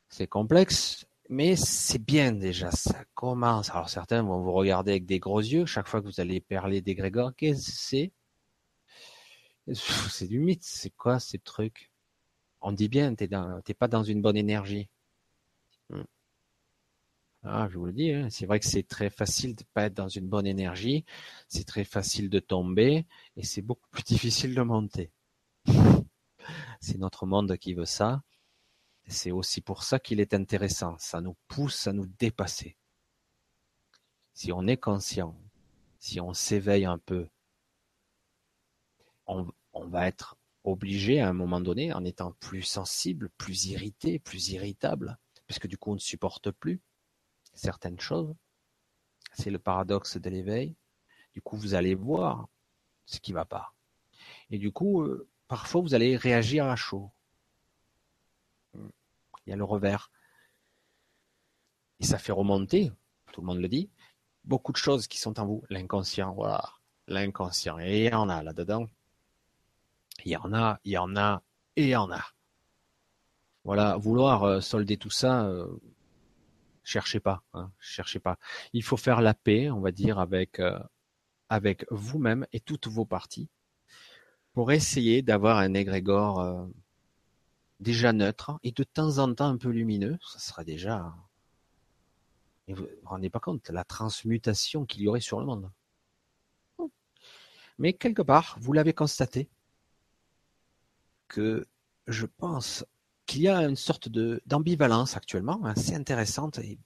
C'est complexe, mais c'est bien déjà, ça commence. Alors certains vont vous regarder avec des gros yeux chaque fois que vous allez parler des Grégor. Qu'est-ce que c'est? C'est du mythe, c'est quoi ces trucs? On dit bien, tu n'es pas dans une bonne énergie. Hmm. Ah, je vous le dis, hein, c'est vrai que c'est très facile de pas être dans une bonne énergie, c'est très facile de tomber et c'est beaucoup plus difficile de monter. C'est notre monde qui veut ça. C'est aussi pour ça qu'il est intéressant. Ça nous pousse à nous dépasser. Si on est conscient, si on s'éveille un peu, on va être obligé à un moment donné, en étant plus sensible, plus irrité, plus irritable, puisque du coup on ne supporte plus certaines choses. C'est le paradoxe de l'éveil. Du coup, vous allez voir ce qui va pas. Et du coup, euh, parfois, vous allez réagir à chaud. Il y a le revers. Et ça fait remonter, tout le monde le dit, beaucoup de choses qui sont en vous. L'inconscient, voilà. L'inconscient. Et il y en a là-dedans. Il y en a, il y en a, et il y en a. Voilà, vouloir euh, solder tout ça, euh, cherchez pas, hein, cherchez pas. Il faut faire la paix, on va dire, avec euh, vous-même et toutes vos parties pour essayer d'avoir un égrégore déjà neutre et de temps en temps un peu lumineux. Ça sera déjà. Et vous vous rendez pas compte la transmutation qu'il y aurait sur le monde. Mais quelque part, vous l'avez constaté je pense qu'il y a une sorte d'ambivalence actuellement assez intéressante et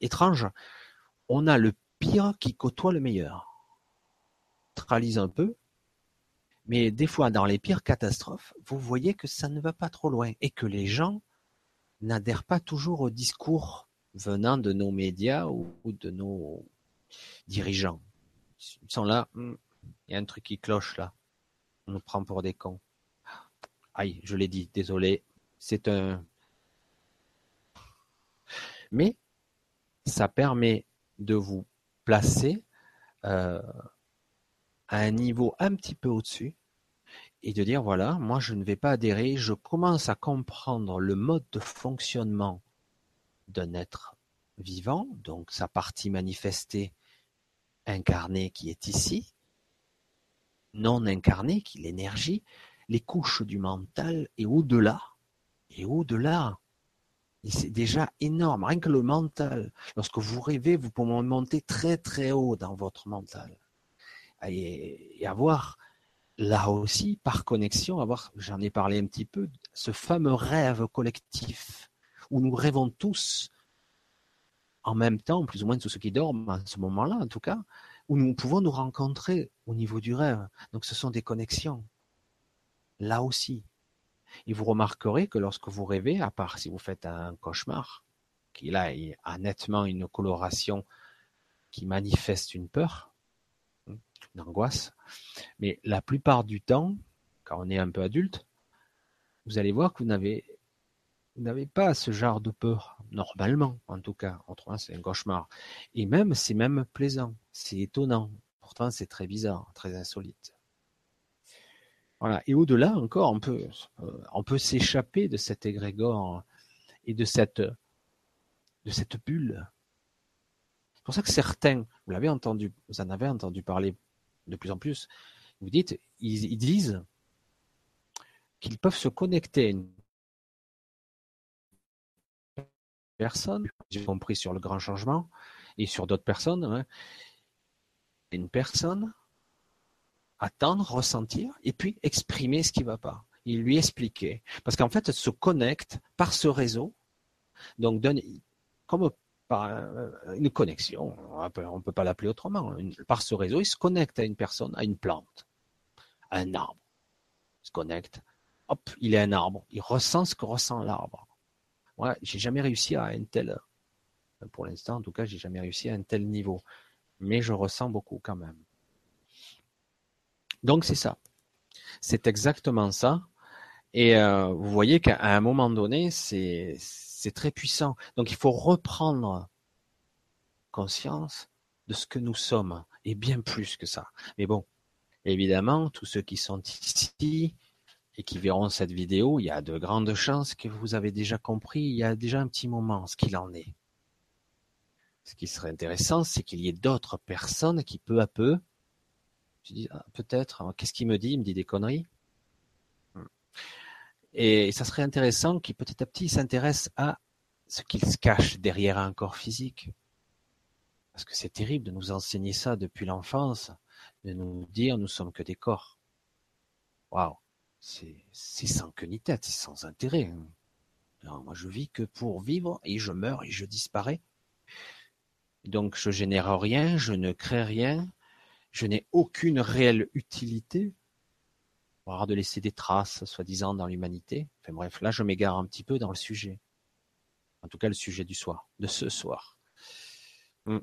étrange. On a le pire qui côtoie le meilleur. Neutralise un peu, mais des fois dans les pires catastrophes, vous voyez que ça ne va pas trop loin et que les gens n'adhèrent pas toujours au discours venant de nos médias ou, de nos dirigeants. Ils sont là, hmm, il y a un truc qui cloche là. On nous prend pour des cons. Aïe, je l'ai dit, désolé, c'est un. Mais ça permet de vous placer euh, à un niveau un petit peu au-dessus et de dire voilà, moi je ne vais pas adhérer, je commence à comprendre le mode de fonctionnement d'un être vivant, donc sa partie manifestée incarnée qui est ici, non incarnée qui est l'énergie, les couches du mental et au-delà, et au-delà. C'est déjà énorme, rien que le mental. Lorsque vous rêvez, vous pouvez monter très très haut dans votre mental. Et, avoir là aussi, par connexion, avoir, j'en ai parlé un petit peu, ce fameux rêve collectif où nous rêvons tous en même temps, plus ou moins tous ceux qui dorment à ce moment-là en tout cas, où nous pouvons nous rencontrer au niveau du rêve. Donc ce sont des connexions. Là aussi, et vous remarquerez que lorsque vous rêvez, à part si vous faites un cauchemar, qui là a nettement une coloration qui manifeste une peur, une angoisse, mais la plupart du temps, quand on est un peu adulte, vous allez voir que vous n'avez vous n'avez pas ce genre de peur, normalement, en tout cas. Autrement, c'est un cauchemar. Et même, c'est même plaisant. C'est étonnant. Pourtant, c'est très bizarre, très insolite. Voilà. Et au-delà encore, on peut, euh, on peut s'échapper de cet égrégore et de cette, de cette bulle. C'est pour ça que certains, vous l'avez entendu, vous en avez entendu parler de plus en plus, vous dites, ils, disent qu'ils peuvent se connecter à une personne, j'ai compris sur le grand changement, et sur d'autres personnes, hein, une personne attendre, ressentir, et puis exprimer ce qui ne va pas. Il lui expliquer. Parce qu'en fait, elle se connecte par ce réseau, donc donne, comme par euh, une connexion, on ne peut pas l'appeler autrement, par ce réseau, il se connecte à une personne, à une plante, à un arbre. Il se connecte, hop, il est un arbre, il ressent ce que ressent l'arbre. Moi, j'ai jamais réussi à un tel, pour l'instant en tout cas, j'ai jamais réussi à un tel niveau, mais je ressens beaucoup quand même. Donc c'est ça. C'est exactement ça. Et euh, vous voyez qu'à un moment donné, c'est très puissant. Donc il faut reprendre conscience de ce que nous sommes, et bien plus que ça. Mais bon, évidemment, tous ceux qui sont ici et qui verront cette vidéo, il y a de grandes chances que vous avez déjà compris, il y a déjà un petit moment ce qu'il en est. Ce qui serait intéressant, c'est qu'il y ait d'autres personnes qui peu à peu je dis, ah, peut-être, hein, qu'est-ce qu'il me dit? Il me dit des conneries. Hmm. Et ça serait intéressant qu'il petit à petit s'intéresse à ce qu'il se cache derrière un corps physique. Parce que c'est terrible de nous enseigner ça depuis l'enfance, de nous dire nous sommes que des corps. Waouh, c'est sans queue ni tête, c'est sans intérêt. Hein. moi je vis que pour vivre et je meurs et je disparais. Donc je génère rien, je ne crée rien, je n'ai aucune réelle utilité, voire de laisser des traces, soi-disant, dans l'humanité. Enfin bref, là, je m'égare un petit peu dans le sujet. En tout cas, le sujet du soir, de ce soir. Hmm.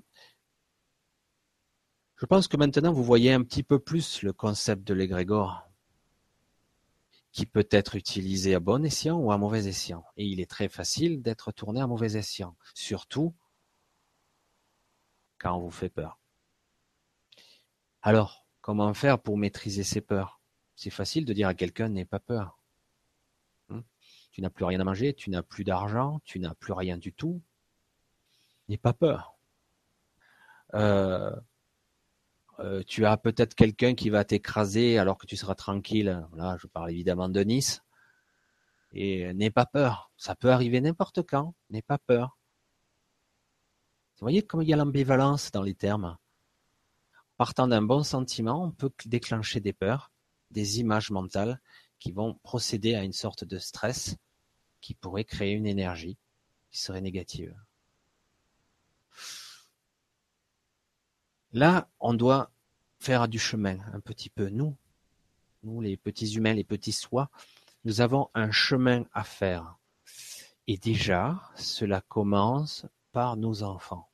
Je pense que maintenant vous voyez un petit peu plus le concept de l'égrégore, qui peut être utilisé à bon escient ou à mauvais escient. Et il est très facile d'être tourné à mauvais escient, surtout quand on vous fait peur. Alors, comment faire pour maîtriser ses peurs? C'est facile de dire à quelqu'un n'aie pas peur. Hmm? tu n'as plus rien à manger, tu n'as plus d'argent, tu n'as plus rien du tout. N'aie pas peur. Euh, euh, tu as peut-être quelqu'un qui va t'écraser alors que tu seras tranquille. Là, je parle évidemment de Nice. Et n'aie pas peur. Ça peut arriver n'importe quand. N'aie pas peur. Vous voyez comme il y a l'ambivalence dans les termes? Partant d'un bon sentiment, on peut déclencher des peurs, des images mentales qui vont procéder à une sorte de stress qui pourrait créer une énergie qui serait négative. Là, on doit faire du chemin un petit peu. Nous, nous les petits humains, les petits soi, nous avons un chemin à faire. Et déjà, cela commence par nos enfants.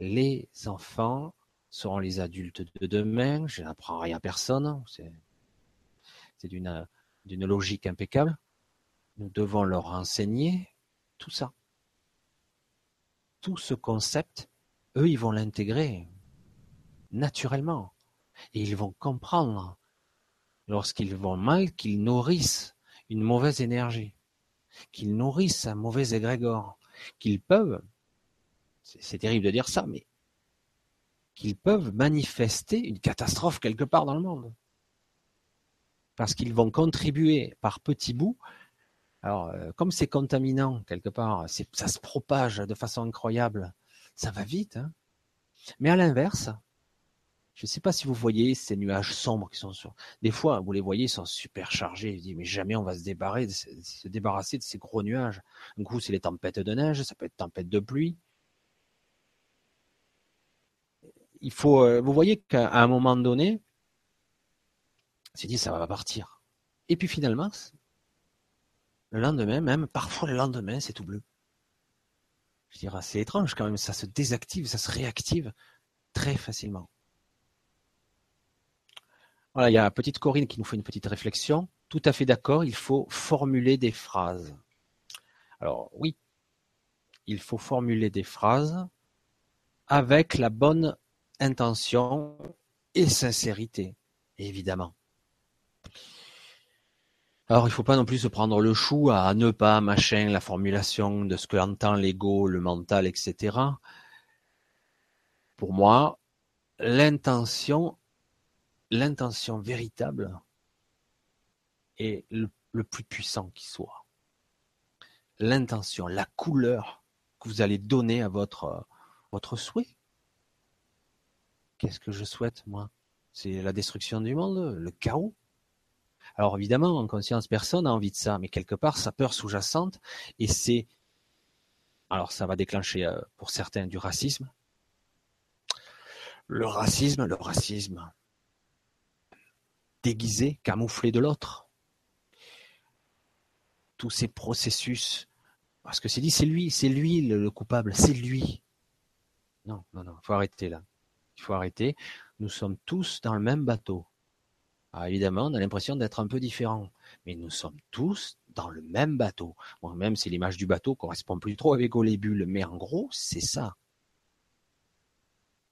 Les enfants seront les adultes de demain. Je n'apprends rien à personne. C'est d'une d'une logique impeccable. Nous devons leur enseigner tout ça. Tout ce concept, eux, ils vont l'intégrer naturellement. Et ils vont comprendre, lorsqu'ils vont mal, qu'ils nourrissent une mauvaise énergie, qu'ils nourrissent un mauvais égrégore, qu'ils peuvent, c'est terrible de dire ça, mais qu'ils peuvent manifester une catastrophe quelque part dans le monde. Parce qu'ils vont contribuer par petits bouts. Alors, euh, comme c'est contaminant quelque part, ça se propage de façon incroyable, ça va vite. Hein. Mais à l'inverse, je ne sais pas si vous voyez ces nuages sombres qui sont sur. Des fois, vous les voyez, ils sont super chargés. Je dis, mais jamais on va se se débarrasser de ces gros nuages. Un coup, c'est les tempêtes de neige, ça peut être tempête de pluie. Il faut, euh, vous voyez qu'à un moment donné, c'est dit, ça va partir. Et puis finalement, le lendemain, même parfois le lendemain, c'est tout bleu. Je dirais, c'est étrange quand même, ça se désactive, ça se réactive très facilement. Voilà, il y a petite Corinne qui nous fait une petite réflexion. Tout à fait d'accord, il faut formuler des phrases. Alors oui, il faut formuler des phrases avec la bonne intention et sincérité, évidemment. Alors, il ne faut pas non plus se prendre le chou à ne pas, machin, la formulation de ce que entend l'ego, le mental, etc. Pour moi, l'intention l'intention véritable est le, plus puissant qui soit. L'intention, la couleur que vous allez donner à votre, votre souhait. Qu'est-ce que je souhaite, moi? C'est la destruction du monde, le chaos. Alors évidemment, en conscience, personne n'a envie de ça, mais quelque part, sa peur sous-jacente, et c'est... Alors ça va déclencher euh, pour certains du racisme. Le racisme, le racisme, déguisé, camouflé de l'autre. Tous ces processus, parce que c'est dit, c'est lui, c'est lui le, coupable, c'est lui. Non, non, non, faut arrêter là. Il faut arrêter. Nous sommes tous dans le même bateau. Ah, évidemment, on a l'impression d'être un peu différents, mais nous sommes tous dans le même bateau. Moi, même si l'image du bateau correspond plus trop avec bulles, mais en gros, c'est ça.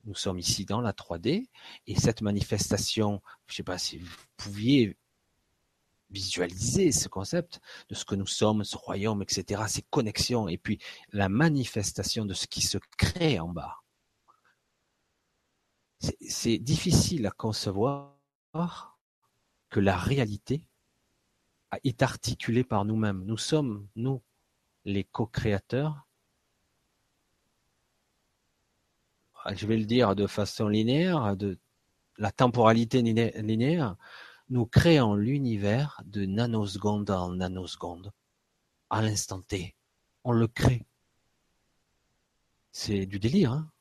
Nous sommes ici dans la 3D et cette manifestation, je ne sais pas si vous pouviez visualiser ce concept de ce que nous sommes, ce royaume, etc., ces connexions, et puis la manifestation de ce qui se crée en bas. C'est difficile à concevoir que la réalité est articulée par nous-mêmes. Nous sommes, nous, les co-créateurs je vais le dire de façon linéaire, de la temporalité linéaire, nous créons l'univers de nanoseconde en nanoseconde, à l'instant T. On le crée. C'est du délire. Hein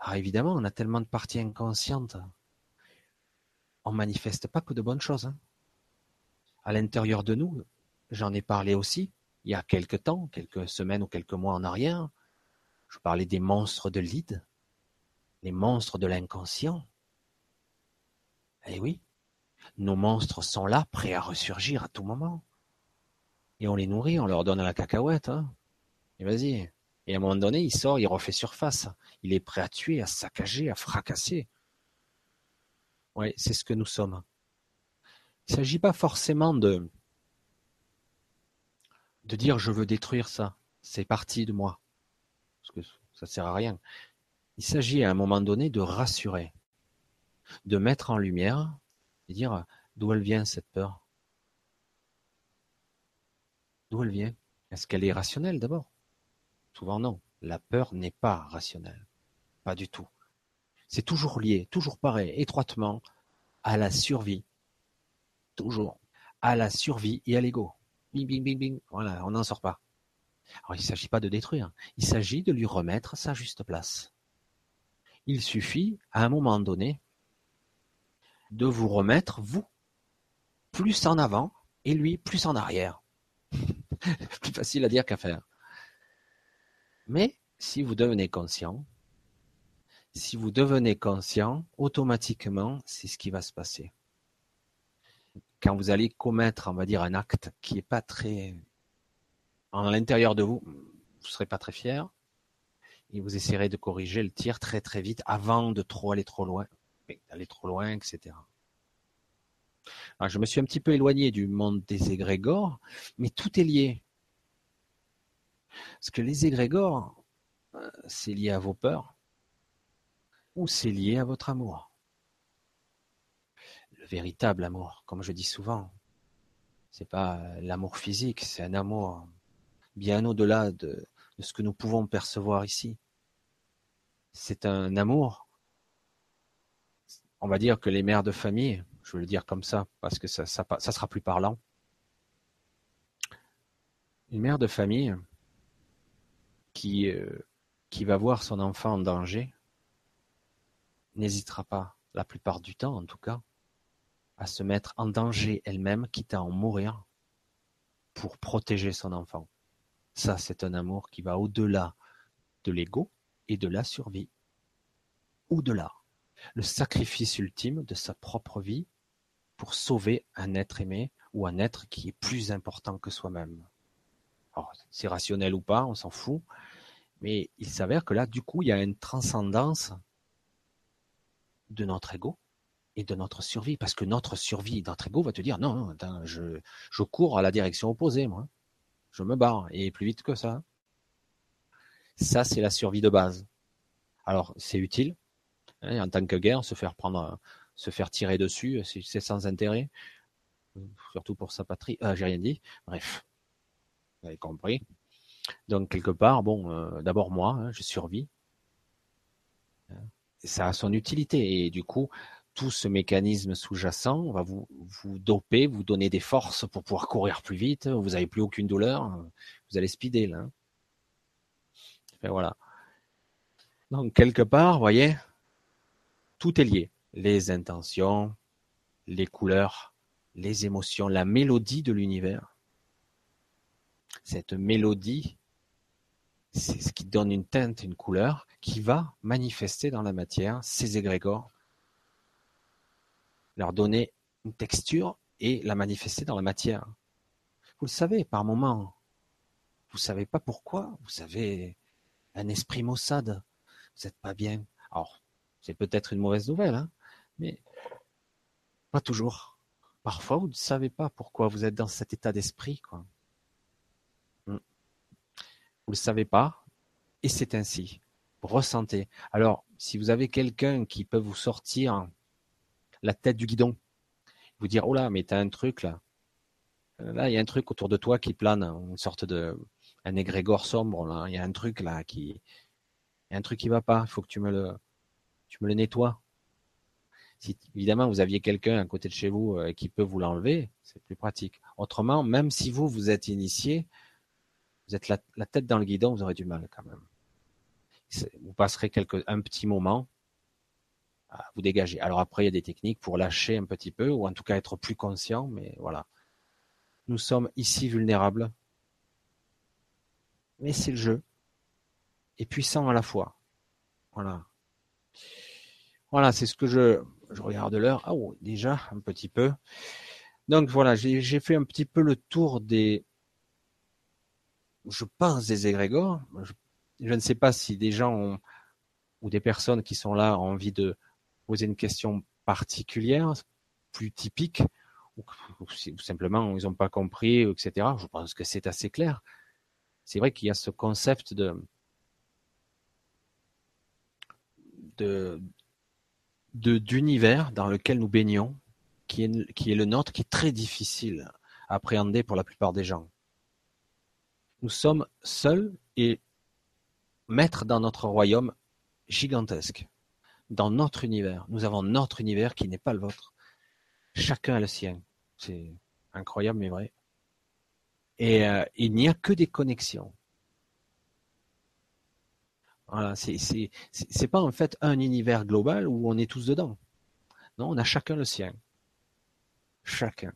Alors évidemment, on a tellement de parties inconscientes. On manifeste pas que de bonnes choses. Hein à l'intérieur de nous, j'en ai parlé aussi, il y a quelques temps, quelques semaines ou quelques mois en arrière. Je parlais des monstres de lead les monstres de l'inconscient, Eh oui, nos monstres sont là, prêts à ressurgir à tout moment. Et on les nourrit, on leur donne la cacahuète. Hein. Et vas-y. Et à un moment donné, il sort, il refait surface. Il est prêt à tuer, à saccager, à fracasser. Oui, c'est ce que nous sommes. Il ne s'agit pas forcément de, de dire je veux détruire ça. C'est parti de moi. Parce que ça ne sert à rien. Il s'agit à un moment donné de rassurer, de mettre en lumière et dire d'où elle vient cette peur? D'où elle vient? Est-ce qu'elle est rationnelle d'abord? Souvent non. La peur n'est pas rationnelle. Pas du tout. C'est toujours lié, toujours pareil, étroitement à la survie. Toujours. À la survie et à l'ego. Bing, bing, bing, bing. Voilà, on n'en sort pas. Alors il ne s'agit pas de détruire, il s'agit de lui remettre sa juste place. Il suffit, à un moment donné, de vous remettre, vous, plus en avant et lui plus en arrière. plus facile à dire qu'à faire. Mais si vous devenez conscient, si vous devenez conscient, automatiquement, c'est ce qui va se passer. Quand vous allez commettre, on va dire, un acte qui n'est pas très... En l'intérieur de vous, vous ne serez pas très fier, et vous essaierez de corriger le tir très très vite avant de trop aller trop loin, d'aller trop loin, etc. Je me suis un petit peu éloigné du monde des égrégores, mais tout est lié. Parce que les égrégores, euh, c'est lié à vos peurs ou c'est lié à votre amour. Le véritable amour, comme je dis souvent, c'est pas l'amour physique, c'est un amour bien au-delà de, de ce que nous pouvons percevoir ici. C'est un amour. On va dire que les mères de famille, je veux le dire comme ça, parce que ça, ça, ça sera plus parlant. Une mère de famille qui, euh, qui va voir son enfant en danger n'hésitera pas, la plupart du temps en tout cas, à se mettre en danger elle-même, quitte à en mourir, pour protéger son enfant. Ça, c'est un amour qui va au-delà de l'ego et de la survie. Au-delà. Le sacrifice ultime de sa propre vie pour sauver un être aimé ou un être qui est plus important que soi-même. Alors, c'est rationnel ou pas, on s'en fout, mais il s'avère que là, du coup, il y a une transcendance de notre ego et de notre survie, parce que notre survie, notre ego va te dire, non, non je, je cours à la direction opposée, moi. Je me barre, et plus vite que ça. Ça, c'est la survie de base. Alors, c'est utile, hein, en tant que guerre, se faire prendre se faire tirer dessus, c'est sans intérêt, surtout pour sa patrie. Ah, j'ai rien dit. Bref, vous avez compris. Donc quelque part, bon, euh, d'abord moi, hein, je survis. Ça a son utilité et du coup, tout ce mécanisme sous-jacent va vous, vous doper, vous donner des forces pour pouvoir courir plus vite. Vous n'avez plus aucune douleur, vous allez speeder là. Hein. Et voilà. Donc quelque part, vous voyez, tout est lié les intentions, les couleurs, les émotions, la mélodie de l'univers. Cette mélodie, c'est ce qui donne une teinte, une couleur, qui va manifester dans la matière ces égrégores, leur donner une texture et la manifester dans la matière. Vous le savez, par moments, vous savez pas pourquoi, vous avez un esprit maussade, vous n'êtes pas bien. Alors, c'est peut-être une mauvaise nouvelle, hein mais pas toujours. Parfois, vous ne savez pas pourquoi vous êtes dans cet état d'esprit. Vous ne le savez pas, et c'est ainsi. ressentez. Alors, si vous avez quelqu'un qui peut vous sortir la tête du guidon, vous dire, oh là, mais t'as un truc là. Là, il y a un truc autour de toi qui plane, une sorte de, un égrégore sombre, là. Il y a un truc là qui, il y a un truc qui va pas. Il faut que tu me le, tu me le nettoies. Si évidemment vous aviez quelqu'un à côté de chez vous euh, qui peut vous l'enlever, c'est plus pratique. Autrement, même si vous vous êtes initié, vous êtes la, tête dans le guidon, vous aurez du mal quand même. Vous passerez quelques, un petit moment à vous dégager. Alors après, il y a des techniques pour lâcher un petit peu, ou en tout cas être plus conscient, mais voilà. Nous sommes ici vulnérables, mais c'est le jeu, et puissant à la fois. Voilà. Voilà, c'est ce que je, je regarde l'heure. Ah oh, déjà un petit peu. Donc voilà, j'ai fait un petit peu le tour des, je pense des égrégores. Je, ne sais pas si des gens ou des personnes qui sont là ont envie de poser une question particulière, plus typique, ou, simplement ils n'ont pas compris, etc. Je pense que c'est assez clair. C'est vrai qu'il y a ce concept de, d'univers dans lequel nous baignons, qui est le nôtre, qui est très difficile à appréhender pour la plupart des gens. Nous sommes seuls et maîtres dans notre royaume gigantesque, dans notre univers. Nous avons notre univers qui n'est pas le vôtre. Chacun a le sien. C'est incroyable mais vrai. Et euh, il n'y a que des connexions. Voilà, c'est pas en fait un univers global où on est tous dedans. Non, on a chacun le sien. Chacun.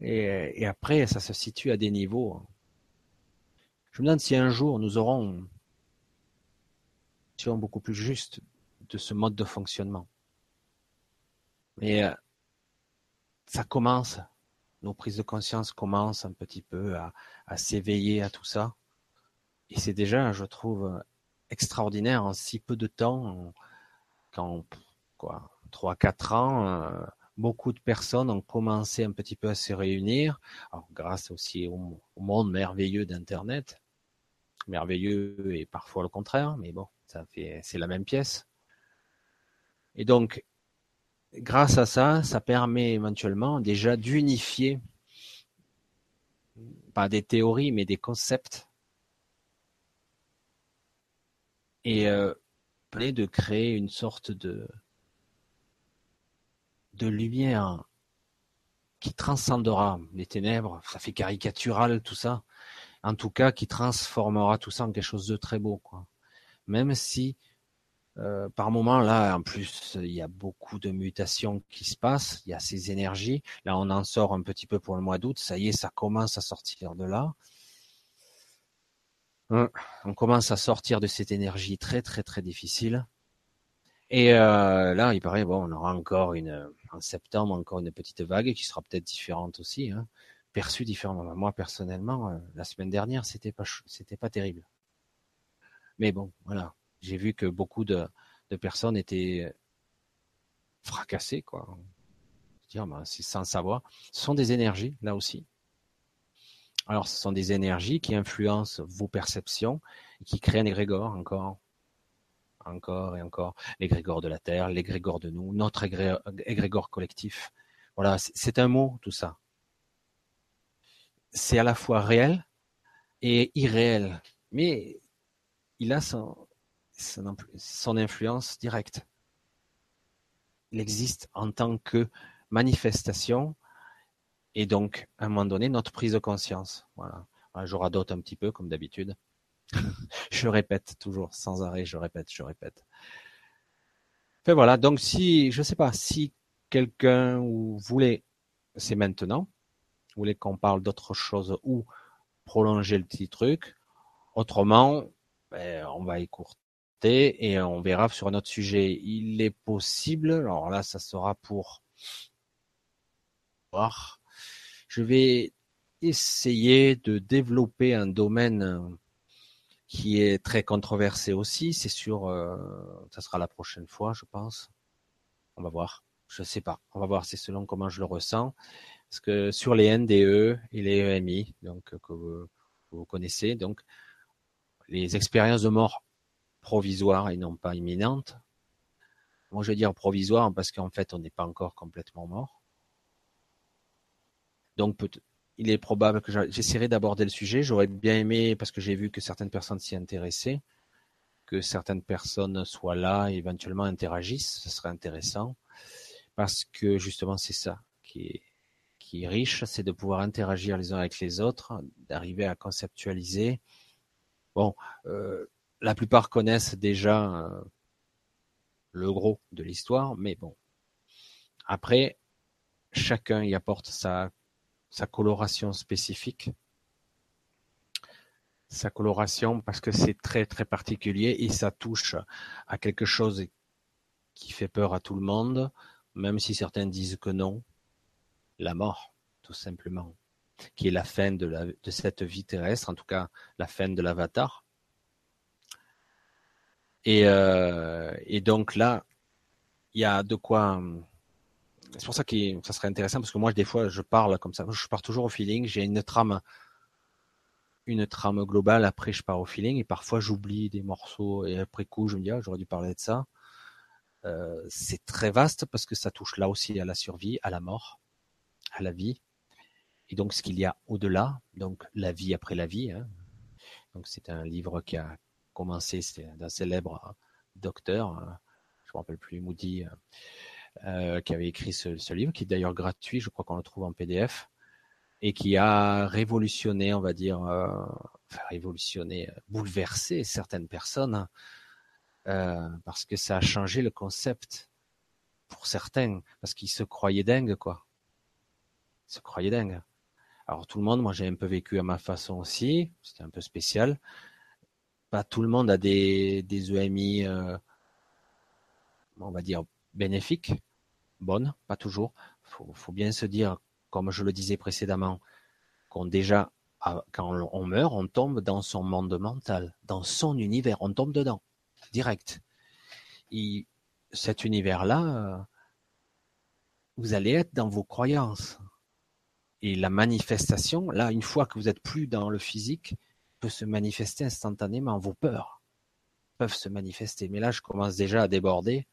Et, et après, ça se situe à des niveaux. Je me demande si un jour nous aurons une beaucoup plus juste de ce mode de fonctionnement. Mais euh, ça commence, nos prises de conscience commencent un petit peu à, à s'éveiller à tout ça. Et c'est déjà, je trouve, extraordinaire en si peu de temps, quand quoi, trois quatre ans, euh, beaucoup de personnes ont commencé un petit peu à se réunir, grâce aussi au, monde merveilleux d'Internet, merveilleux et parfois le contraire, mais bon, ça fait, c'est la même pièce. Et donc, grâce à ça, ça permet éventuellement déjà d'unifier, pas des théories, mais des concepts. Et euh, de créer une sorte de de lumière qui transcendera les ténèbres, ça fait caricatural tout ça, en tout cas qui transformera tout ça en quelque chose de très beau. Même si euh, par moment là, en plus, il y a beaucoup de mutations qui se passent, il y a ces énergies. Là, on en sort un petit peu pour le mois d'août, ça y est, ça commence à sortir de là. Hein, on commence à sortir de cette énergie très très très difficile. Et euh, là, il paraît, bon, on aura encore une, en septembre, encore une petite vague qui sera peut-être différente aussi, hein, perçue différemment. Moi, personnellement, euh, la semaine dernière, c'était pas, c'était pas terrible. Mais bon, voilà, j'ai vu que beaucoup de, de personnes étaient fracassées, quoi. Dire, ben, c'est sans savoir. Ce sont des énergies, là aussi. Alors, ce sont des énergies qui influencent vos perceptions et qui créent un égrégore encore, encore et encore. L'égrégore de la Terre, l'égrégore de nous, notre égrégore collectif. Voilà, c'est un mot, tout ça. C'est à la fois réel et irréel, mais il a son, influence directe. Il existe en tant que manifestation et donc, à un moment donné, notre prise de conscience. Voilà. je radote un petit peu, comme d'habitude. je répète toujours, sans arrêt, je répète, je répète. Enfin voilà, donc si, je sais pas, si quelqu'un voulait, c'est maintenant, voulait qu'on parle d'autre chose ou prolonger le petit truc, autrement, ben, on va écourter et on verra sur un autre sujet. Il est possible, alors là, ça sera pour voir je vais essayer de développer un domaine qui est très controversé aussi. C'est sûr, euh, ça sera la prochaine fois, je pense. On va voir. Je sais pas. On va voir. C'est selon comment je le ressens. Parce que sur les NDE et les EMI, donc que vous, connaissez, donc les expériences de mort provisoires et non pas imminentes. Moi, je vais dire provisoire parce qu'en fait, on n'est pas encore complètement mort. Donc, il est probable que j'essaierai d'aborder le sujet. J'aurais bien aimé, parce que j'ai vu que certaines personnes s'y intéressaient, que certaines personnes soient là et éventuellement interagissent. Ce serait intéressant. Parce que justement, c'est ça qui est, riche, c'est de pouvoir interagir les uns avec les autres, d'arriver à conceptualiser. Bon, euh, la plupart connaissent déjà euh, le gros de l'histoire, mais bon. Après, chacun y apporte sa sa coloration spécifique. Sa coloration parce que c'est très très particulier et ça touche à quelque chose qui fait peur à tout le monde, même si certains disent que non, la mort, tout simplement, qui est la fin de, la, cette vie terrestre, en tout cas la fin de l'avatar. Et, euh, et donc là, il y a de quoi. C'est pour ça que ça serait intéressant parce que moi, des fois, je parle comme ça. Je pars toujours au feeling. J'ai une trame, une trame globale. Après, je pars au feeling et parfois, j'oublie des morceaux et après coup, je me dis, ah, j'aurais dû parler de ça. Euh, c'est très vaste parce que ça touche là aussi à la survie, à la mort, à la vie. Et donc, ce qu'il y a au-delà, donc la vie après la vie. Hein. Donc, c'est un livre qui a commencé, c'est d'un célèbre docteur, hein, je me rappelle plus, Moody, euh, qui avait écrit ce, livre, qui est d'ailleurs gratuit, je crois qu'on le trouve en PDF, et qui a révolutionné, on va dire, euh, enfin révolutionné, bouleversé certaines personnes, euh, parce que ça a changé le concept pour certains, parce qu'ils se croyaient dingues, quoi. Ils se croyaient dingues. Alors tout le monde, moi j'ai un peu vécu à ma façon aussi, c'était un peu spécial. Pas tout le monde a des, EMI, euh, on va dire, bénéfiques, bonnes, pas toujours. Faut, faut bien se dire, comme je le disais précédemment, qu'on déjà, quand on meurt, on tombe dans son monde mental, dans son univers, on tombe dedans, direct. Et cet univers-là, vous allez être dans vos croyances. Et la manifestation, là, une fois que vous êtes plus dans le physique, peut se manifester instantanément. Vos peurs peuvent se manifester. Mais là, je commence déjà à déborder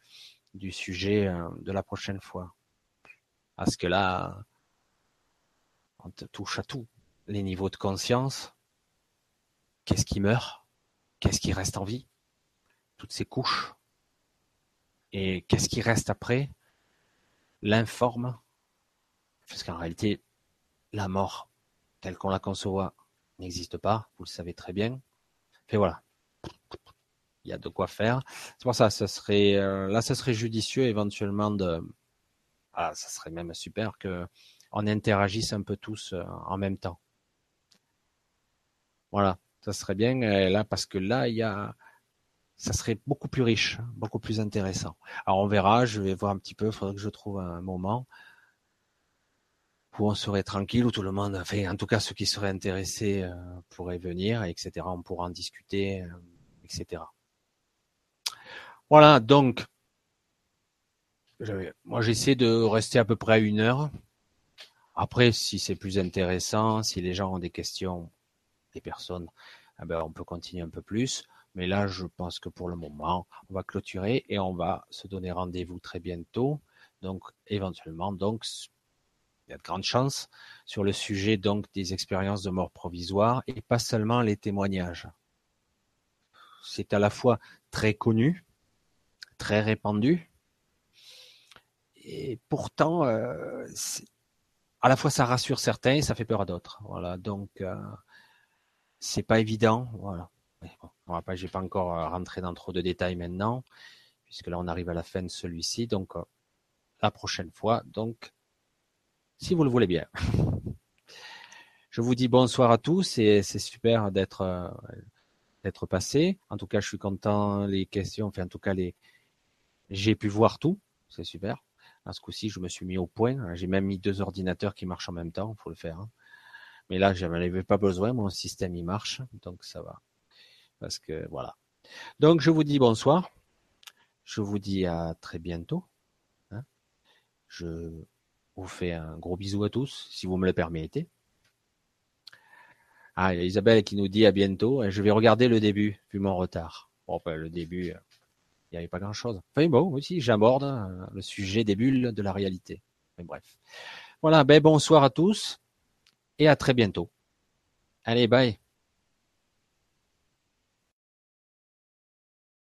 du sujet euh, de la prochaine fois. Parce que là, on te touche à tout. Les niveaux de conscience, qu'est-ce qui meurt, qu'est-ce qui reste en vie, toutes ces couches. Et qu'est-ce qui reste après? L'informe. Parce qu'en réalité, la mort, telle qu'on la conçoit, n'existe pas, vous le savez très bien. Et voilà. Il y a de quoi faire. C'est pour ça, ça serait, euh, là, ça serait judicieux éventuellement de, ah, ça serait même super que on interagisse un peu tous euh, en même temps. Voilà, ça serait bien là parce que là, il y a, ça serait beaucoup plus riche, beaucoup plus intéressant. Alors on verra, je vais voir un petit peu, il faudrait que je trouve un moment où on serait tranquille, où tout le monde, enfin, en tout cas ceux qui seraient intéressés euh, pourraient venir, etc. On pourra en discuter, euh, etc. Voilà, donc, moi j'essaie de rester à peu près à une heure. Après, si c'est plus intéressant, si les gens ont des questions, des personnes, eh ben, on peut continuer un peu plus. Mais là, je pense que pour le moment, on va clôturer et on va se donner rendez-vous très bientôt. Donc, éventuellement, donc, il y a de grandes chances sur le sujet donc des expériences de mort provisoire et pas seulement les témoignages. C'est à la fois très connu, très répandu, et pourtant, euh, à la fois ça rassure certains et ça fait peur à d'autres. Voilà, donc euh, c'est pas évident. Voilà. Bon, pas, j'ai pas encore euh, rentré dans trop de détails maintenant, puisque là on arrive à la fin de celui-ci. Donc la prochaine fois, donc si vous le voulez bien. Je vous dis bonsoir à tous et c'est super d'être euh, d'être passé. En tout cas, je suis content les questions, enfin en tout cas les j'ai pu voir tout, c'est super. À ce coup-ci, je me suis mis au point. J'ai même mis deux ordinateurs qui marchent en même temps, il faut le faire. Hein. Mais là, je n'en avais pas besoin, mon système il marche, donc ça va. Parce que voilà. Donc je vous dis bonsoir. Je vous dis à très bientôt. Hein. Je vous fais un gros bisou à tous, si vous me le permettez. Ah, il y a Isabelle qui nous dit à bientôt. Je vais regarder le début, vu mon retard. Bon, ben, le début, euh, il n'y avait pas grand-chose. Enfin bon, aussi, j'aborde euh, le sujet des bulles de la réalité. Mais bref. Voilà, ben bonsoir à tous et à très bientôt. Allez, bye.